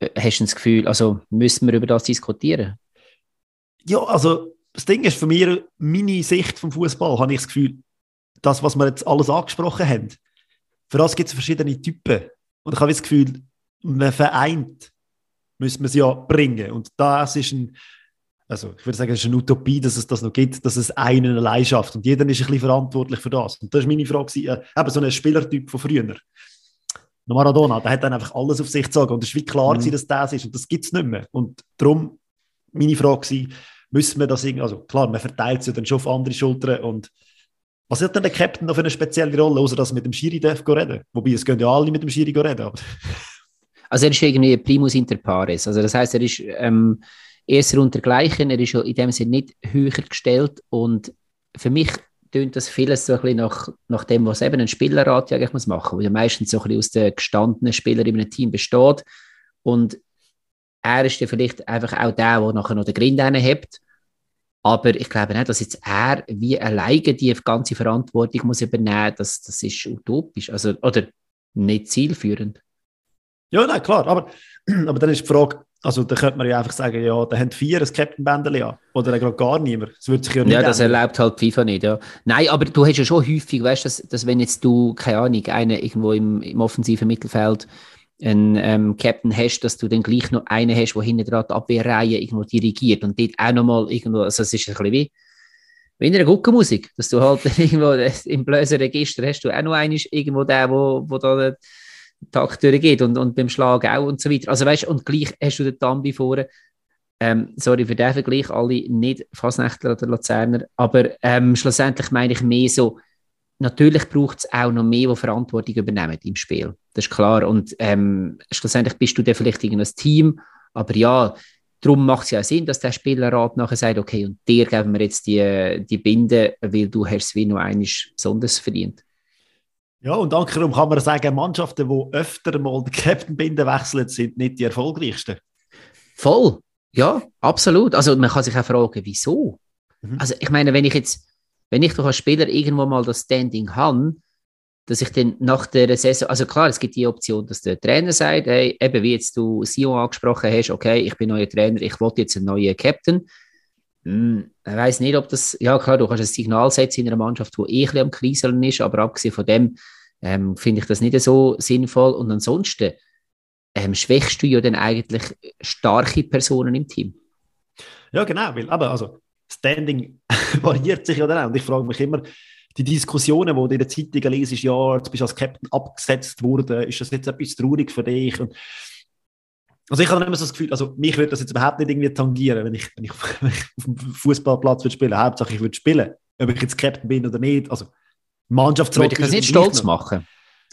Speaker 1: Äh, hast du das Gefühl, also müssen wir über das diskutieren?
Speaker 2: Ja, also das Ding ist für mich, meine Sicht vom Fußball, habe ich das Gefühl, das, was wir jetzt alles angesprochen haben, für das gibt es verschiedene Typen. Und ich habe das Gefühl, man vereint, müssen wir es ja bringen. Und das ist ein, also ich würde sagen, es ist eine Utopie, dass es das noch gibt, dass es einen allein schafft. Und jeder ist ein bisschen verantwortlich für das. Und das ist meine Frage, äh, eben so ein Spielertyp von früher. Maradona, der hat dann einfach alles auf sich gezogen. Und es ist wie klar, mhm. dass das ist. Und das gibt es nicht mehr. Und darum, meine Frage war, müssen wir das irgendwie, also klar, man verteilt es ja dann schon auf andere Schultern und was hat denn der Captain noch für eine spezielle Rolle, außer dass mit dem Schiri darf reden? Wobei, es gehen ja alle mit dem Schiri reden.
Speaker 1: Also er ist irgendwie Primus inter pares, also das heißt, er ist ähm, erster untergleichen, er ist in dem Sinne nicht höher gestellt und für mich tönt das vieles so ein bisschen nach, nach dem, was eben ein Spielerrat ja eigentlich muss machen, wo ja meistens so ein bisschen aus den gestandenen Spielern in einem Team besteht und er ist ja vielleicht einfach auch der, der nachher noch den Grind hebt. Aber ich glaube nicht, dass jetzt er wie alleine die ganze Verantwortung muss übernehmen muss. Das, das ist utopisch. Also, oder nicht zielführend.
Speaker 2: Ja, nein, klar. Aber, aber dann ist die Frage, also da könnte man ja einfach sagen, ja, da haben vier ein Captain Bändeli an. Oder gerade gar niemand.
Speaker 1: Das würde sich ja nicht Ja, das ändern. erlaubt halt FIFA nicht, ja. Nein, aber du hast ja schon häufig, weißt du, dass, dass wenn jetzt du, keine Ahnung, einen irgendwo im, im offensiven Mittelfeld einen ähm, Captain hast, dass du dann gleich noch einen hast, der hinten dran die Abwehrreihe irgendwo dirigiert und dort auch nochmal irgendwo, also es ist ein bisschen wie, wie in einer Guckenmusik, dass du halt irgendwo im blösen Register hast du auch noch einen irgendwo der, wo, wo da der Takt durchgeht und, und beim Schlag auch und so weiter. Also weißt und gleich hast du den Tambi vorne. Ähm, sorry für den Vergleich, alle nicht Fasnächtler oder Luzerner, aber ähm, schlussendlich meine ich mehr so, natürlich braucht es auch noch mehr, die Verantwortung übernehmen im Spiel. Das ist klar. Und ähm, schlussendlich bist du dann vielleicht irgendein Team, aber ja, darum macht es ja Sinn, dass der Spielerrat nachher sagt, okay, und dir geben wir jetzt die, die Binde, weil du hast es wie noch einiges besonders verdient.
Speaker 2: Ja, und darum kann man sagen, Mannschaften, die öfter mal die Captain-Binde wechseln, sind nicht die erfolgreichsten.
Speaker 1: Voll, ja, absolut. Also man kann sich auch fragen, wieso? Mhm. Also ich meine, wenn ich jetzt, wenn ich doch als Spieler irgendwo mal das Standing habe, dass ich dann nach der Saison, also klar, es gibt die Option, dass der Trainer sagt, hey, eben wie jetzt du Sion angesprochen hast, okay, ich bin neuer Trainer, ich wollte jetzt einen neuen Captain. Hm, ich weiß nicht, ob das, ja klar, du kannst ein Signal setzen in einer Mannschaft, die eh ein am Kriseln ist, aber abgesehen von dem ähm, finde ich das nicht so sinnvoll. Und ansonsten ähm, schwächst du ja dann eigentlich starke Personen im Team.
Speaker 2: Ja, genau, weil aber also Standing variiert sich ja dann auch. Und ich frage mich immer, die Diskussionen, die du in den Zeitungen liest, ja, jetzt bist du als Captain abgesetzt worden, ist das jetzt etwas traurig für dich? Und also ich habe immer so das Gefühl, also mich würde das jetzt überhaupt nicht irgendwie tangieren, wenn ich, wenn ich, wenn ich auf dem Fußballplatz würde spielen. Hauptsache ich würde spielen, ob ich jetzt Captain bin oder nicht. Also
Speaker 1: Mannschaftsrat würde ich das nicht stolz machen.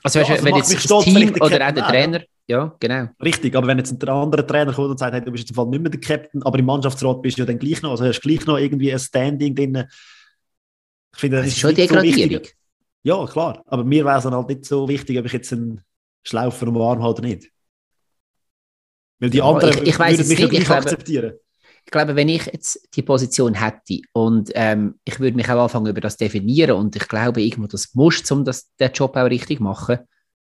Speaker 1: Also, ja, also wenn jetzt das stolz, Team oder auch der Trainer, ja, genau.
Speaker 2: Richtig, aber wenn jetzt ein anderer Trainer kommt und sagt, hey, du bist jetzt im Fall nicht mehr der Captain, aber im Mannschaftsrat bist du ja dann gleich noch, also hast gleich noch irgendwie ein Standing drin,
Speaker 1: ich finde, das, das ist schon Degradierung.
Speaker 2: So ja, klar. Aber mir wäre es dann halt nicht so wichtig, ob ich jetzt einen Schlaufer am Arm habe oder nicht. Weil die ja, anderen
Speaker 1: ich, ich würden mich nicht. nicht akzeptieren. Ich glaube, wenn ich jetzt die Position hätte und ähm, ich würde mich auch anfangen über das definieren und ich glaube, irgendwo das muss, um das, den Job auch richtig zu machen,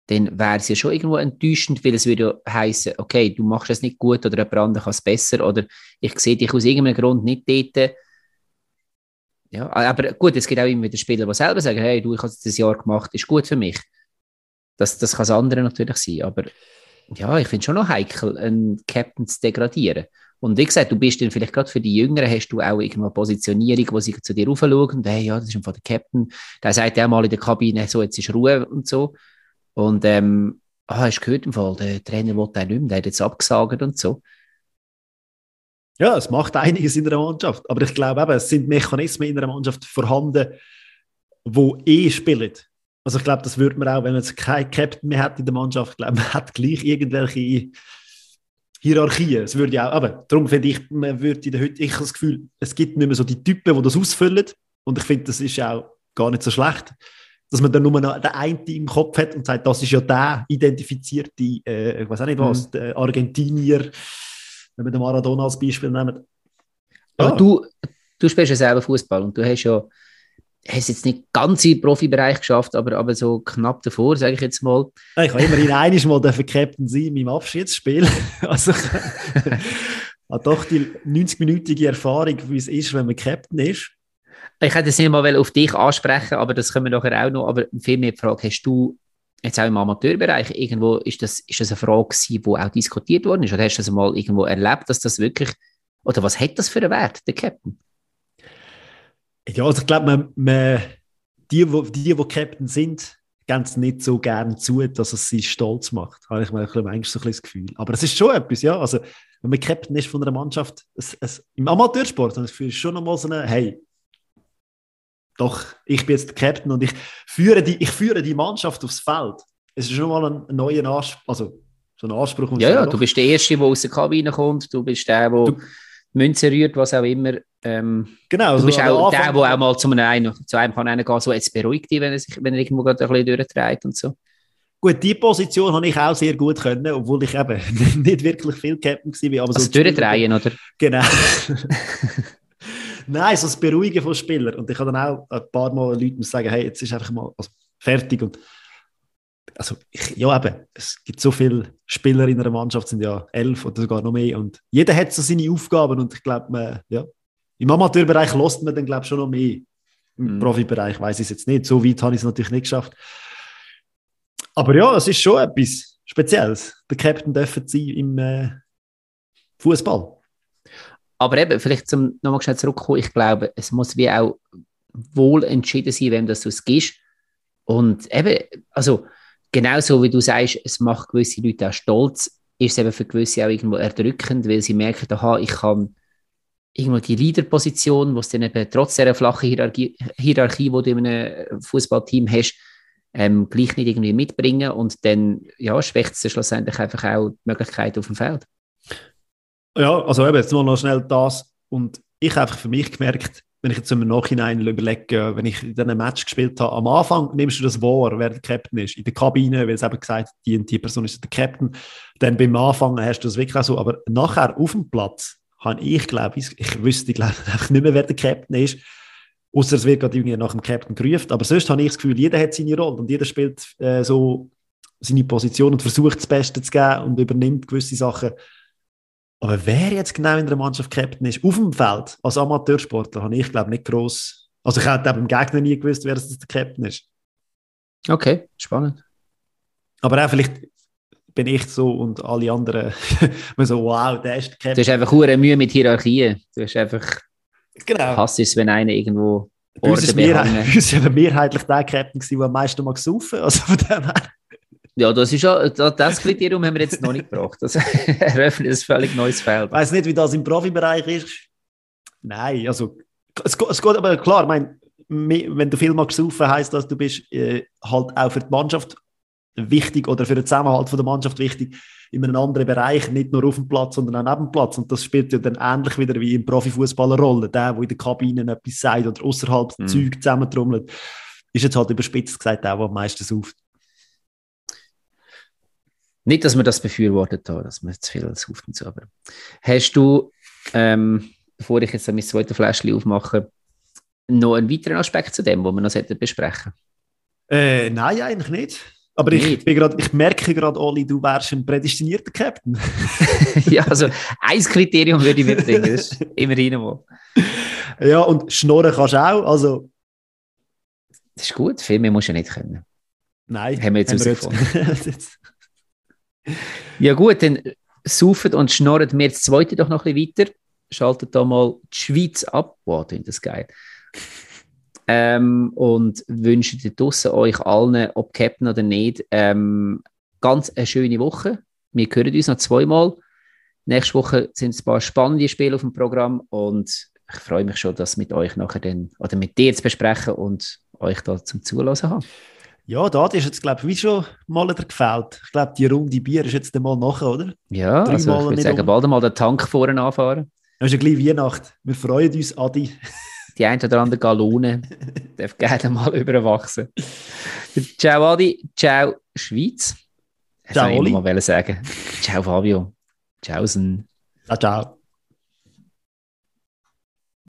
Speaker 1: dann wäre es ja schon irgendwo enttäuschend, weil es würde ja heißen, okay, du machst es nicht gut oder jemand anderes kann es besser oder ich sehe dich aus irgendeinem Grund nicht dort ja, aber gut, es gibt auch immer wieder Spieler, die selber sagen, hey, du, ich habe das Jahr gemacht, ist gut für mich. Das, das kann das andere natürlich sein, aber ja, ich finde es schon noch heikel, einen Captain zu degradieren. Und wie gesagt, du bist dann vielleicht gerade für die Jüngeren, hast du auch irgendwo eine Positionierung, wo sie zu dir raufschauen hey, ja, das ist einfach der Captain. Der sagt ja mal in der Kabine, so, jetzt ist Ruhe und so. Und ähm, ah, hast du gehört im Fall, der Trainer wollte auch nicht mehr, der hat jetzt abgesagt und so.
Speaker 2: Ja, es macht einiges in einer Mannschaft. Aber ich glaube eben, es sind Mechanismen in einer Mannschaft vorhanden, wo eh spielen. Also ich glaube, das würde man auch, wenn man jetzt keinen Captain mehr hat in der Mannschaft, ich glaube, man hat gleich irgendwelche Hierarchien. Es würde ja auch, aber darum finde ich, man würde in der heute, ich habe das Gefühl, es gibt nicht mehr so die Typen, die das ausfüllen. Und ich finde, das ist auch gar nicht so schlecht, dass man dann nur noch den einen im Kopf hat und sagt, das ist ja der identifizierte, äh, ich weiß auch nicht was, mhm. der Argentinier, wenn wir den Maradona als Beispiel nehmen.
Speaker 1: Aber ja. du, du spielst ja selber Fußball und du hast ja hast jetzt nicht ganz im Profibereich geschafft, aber, aber so knapp davor, sage ich jetzt mal.
Speaker 2: Ich habe immerhin einiges Mal der Captain sein in meinem Abschiedsspiel. also ich habe doch die 90-minütige Erfahrung, wie es ist, wenn man Captain ist.
Speaker 1: Ich hätte es nicht mal auf dich ansprechen, aber das können wir nachher auch noch. Aber viel mehr die Frage, hast du jetzt auch im Amateurbereich, irgendwo ist das, ist das eine Frage die auch diskutiert worden ist? Oder hast du das mal irgendwo erlebt, dass das wirklich, oder was hat das für einen Wert, der Captain?
Speaker 2: Ja, also ich glaube, man, man, die, wo, die, die Captain sind, geben es nicht so gern zu, dass es sie stolz macht. Habe ich manchmal so ein das Gefühl. Aber es ist schon etwas, ja. Also, wenn man Captain ist von einer Mannschaft, es, es, im Amateursport, dann ist es schon nochmal so eine, hey, doch, ich bin jetzt der Captain und ich führe die, ich führe die Mannschaft aufs Feld. Es ist schon mal ein, neuer Anspruch, also so ein Anspruch.
Speaker 1: Ja, ja, du bist der Erste, der aus der Kabine kommt, du bist der, der du, Münze rührt, was auch immer. Ähm, genau. Du so bist auch der, der auch mal zu einem, zu einem kann gehen, so jetzt beruhigt dich, wenn er, sich, wenn er irgendwo gerade ein bisschen durchdreht und so.
Speaker 2: Gut, die Position habe ich auch sehr gut können, obwohl ich eben nicht wirklich viel Captain war. Aber
Speaker 1: also so durchdrehen, oder?
Speaker 2: Genau. Nein, so das Beruhigen von Spielern. Und ich habe dann auch ein paar Mal Leuten sagen, hey, jetzt ist einfach mal also, fertig. Und also, ich, ja, eben, es gibt so viele Spieler in einer Mannschaft, sind ja elf oder sogar noch mehr. Und jeder hat so seine Aufgaben. Und ich glaube, ja, im Amateurbereich lässt man dann, glaube ich, schon noch mehr. Im mhm. Profibereich weiß ich es jetzt nicht. So weit habe ich es natürlich nicht geschafft. Aber ja, es ist schon etwas Spezielles. Der Captain dürfen sein im äh, Fußball.
Speaker 1: Aber eben, vielleicht zum nochmal schnell zurückkommen, ich glaube, es muss wie auch wohl entschieden sein, wem das du es gibst. Und eben, also genauso wie du sagst, es macht gewisse Leute auch stolz, ist es eben für gewisse auch irgendwo erdrückend, weil sie merken, aha, ich kann irgendwo die Leaderposition, wo es dann eben trotz dieser flachen Hierarchie, Hierarchie, die du in einem Fußballteam hast, ähm, gleich nicht irgendwie mitbringen und dann ja, schwächt es schlussendlich einfach auch die Möglichkeit auf dem Feld.
Speaker 2: Ja, also eben, jetzt nur noch schnell das. Und ich habe einfach für mich gemerkt, wenn ich jetzt im Nachhinein überlege, wenn ich in einem Match gespielt habe, am Anfang nimmst du das wahr, wer der Captain ist. In der Kabine, weil es eben gesagt die und die Person ist der Captain. Dann beim Anfang hast du das wirklich auch so. Aber nachher auf dem Platz habe ich, glaube ich, ich wüsste, glaube ich, nicht mehr, wer der Captain ist. Außer es wird gerade irgendwie nach dem Captain gerufen. Aber sonst habe ich das Gefühl, jeder hat seine Rolle und jeder spielt äh, so seine Position und versucht das Beste zu geben und übernimmt gewisse Sachen. Aber wer jetzt genau in der Mannschaft Captain ist, auf dem Feld, als Amateursportler, habe ich, glaube nicht groß. Also ich hätte beim Gegner nie gewusst, wer das der Captain ist.
Speaker 1: Okay, spannend.
Speaker 2: Aber auch vielleicht bin ich so und alle anderen so, wow, der ist der
Speaker 1: Captain. Du hast einfach hohe Mühe mit Hierarchien. Du hast einfach
Speaker 2: genau.
Speaker 1: Hass ist, wenn einer irgendwo
Speaker 2: Uns ist, mehrheitlich, mehrheitlich der Captain der am meisten mal gesaufen. Also von dem her.
Speaker 1: Ja, das ist ja, das Kriterium haben wir jetzt noch nicht gebracht. Das eröffnet ein völlig neues Feld.
Speaker 2: Ich weiß nicht, wie das im Profibereich ist. Nein, also es, es geht aber klar, ich meine, wenn du viel mal gesaufen heisst das, du bist äh, halt auch für die Mannschaft wichtig oder für den Zusammenhalt von der Mannschaft wichtig in einem anderen Bereich, nicht nur auf dem Platz, sondern auch neben dem Platz. Und das spielt ja dann ähnlich wieder wie im Profifußball eine Rolle. Der, der in der Kabine etwas sagt oder außerhalb mhm. Zeug zusammentrommelt, ist jetzt halt überspitzt gesagt auch, der am meisten sauft.
Speaker 1: Nicht, dass wir das befürwortet haben, dass man zu viel sauft und so, aber hast du, ähm, bevor ich jetzt mein zweites Fläschchen aufmache, noch einen weiteren Aspekt zu dem, wo wir noch besprechen
Speaker 2: äh, Nein, eigentlich nicht. Aber ich, bin grad, ich merke gerade, Oli, du wärst ein prädestinierter Captain.
Speaker 1: ja, also ein Kriterium würde ich mitbringen, das ist immerhin mal.
Speaker 2: Ja, und schnorren kannst du auch, also...
Speaker 1: Das ist gut, viel mehr musst du nicht können.
Speaker 2: Nein.
Speaker 1: Haben wir jetzt herausgefunden. Ja gut, dann saufen und schnorren wir das zweite doch noch ein bisschen weiter. Schaltet da mal die Schweiz ab. Wow, das geil. Ähm, und wünsche euch allen, ob Captain oder nicht, ähm, ganz eine schöne Woche. Wir hören uns noch zweimal. Nächste Woche sind ein paar spannende Spiele auf dem Programm und ich freue mich schon, das mit euch nachher dann, oder mit dir zu besprechen und euch da zum Zulassen haben.
Speaker 2: Ja, da ist jetzt, glaube ich, wie schon mal der gefällt. Ich glaube, die Runde Bier ist jetzt mal nachher, oder?
Speaker 1: Ja, Drei also ich würde sagen, um. bald mal den Tank vorne anfahren.
Speaker 2: Es ist ja gleich Weihnacht. Wir freuen uns, Adi.
Speaker 1: Die ein oder andere Gallone darf gerne mal überwachsen. Ciao, Adi. Ciao, Schweiz. Das
Speaker 2: ciao, Oli.
Speaker 1: Ich mal sagen. Ciao, Fabio. Ciao.
Speaker 2: Ciao, ciao.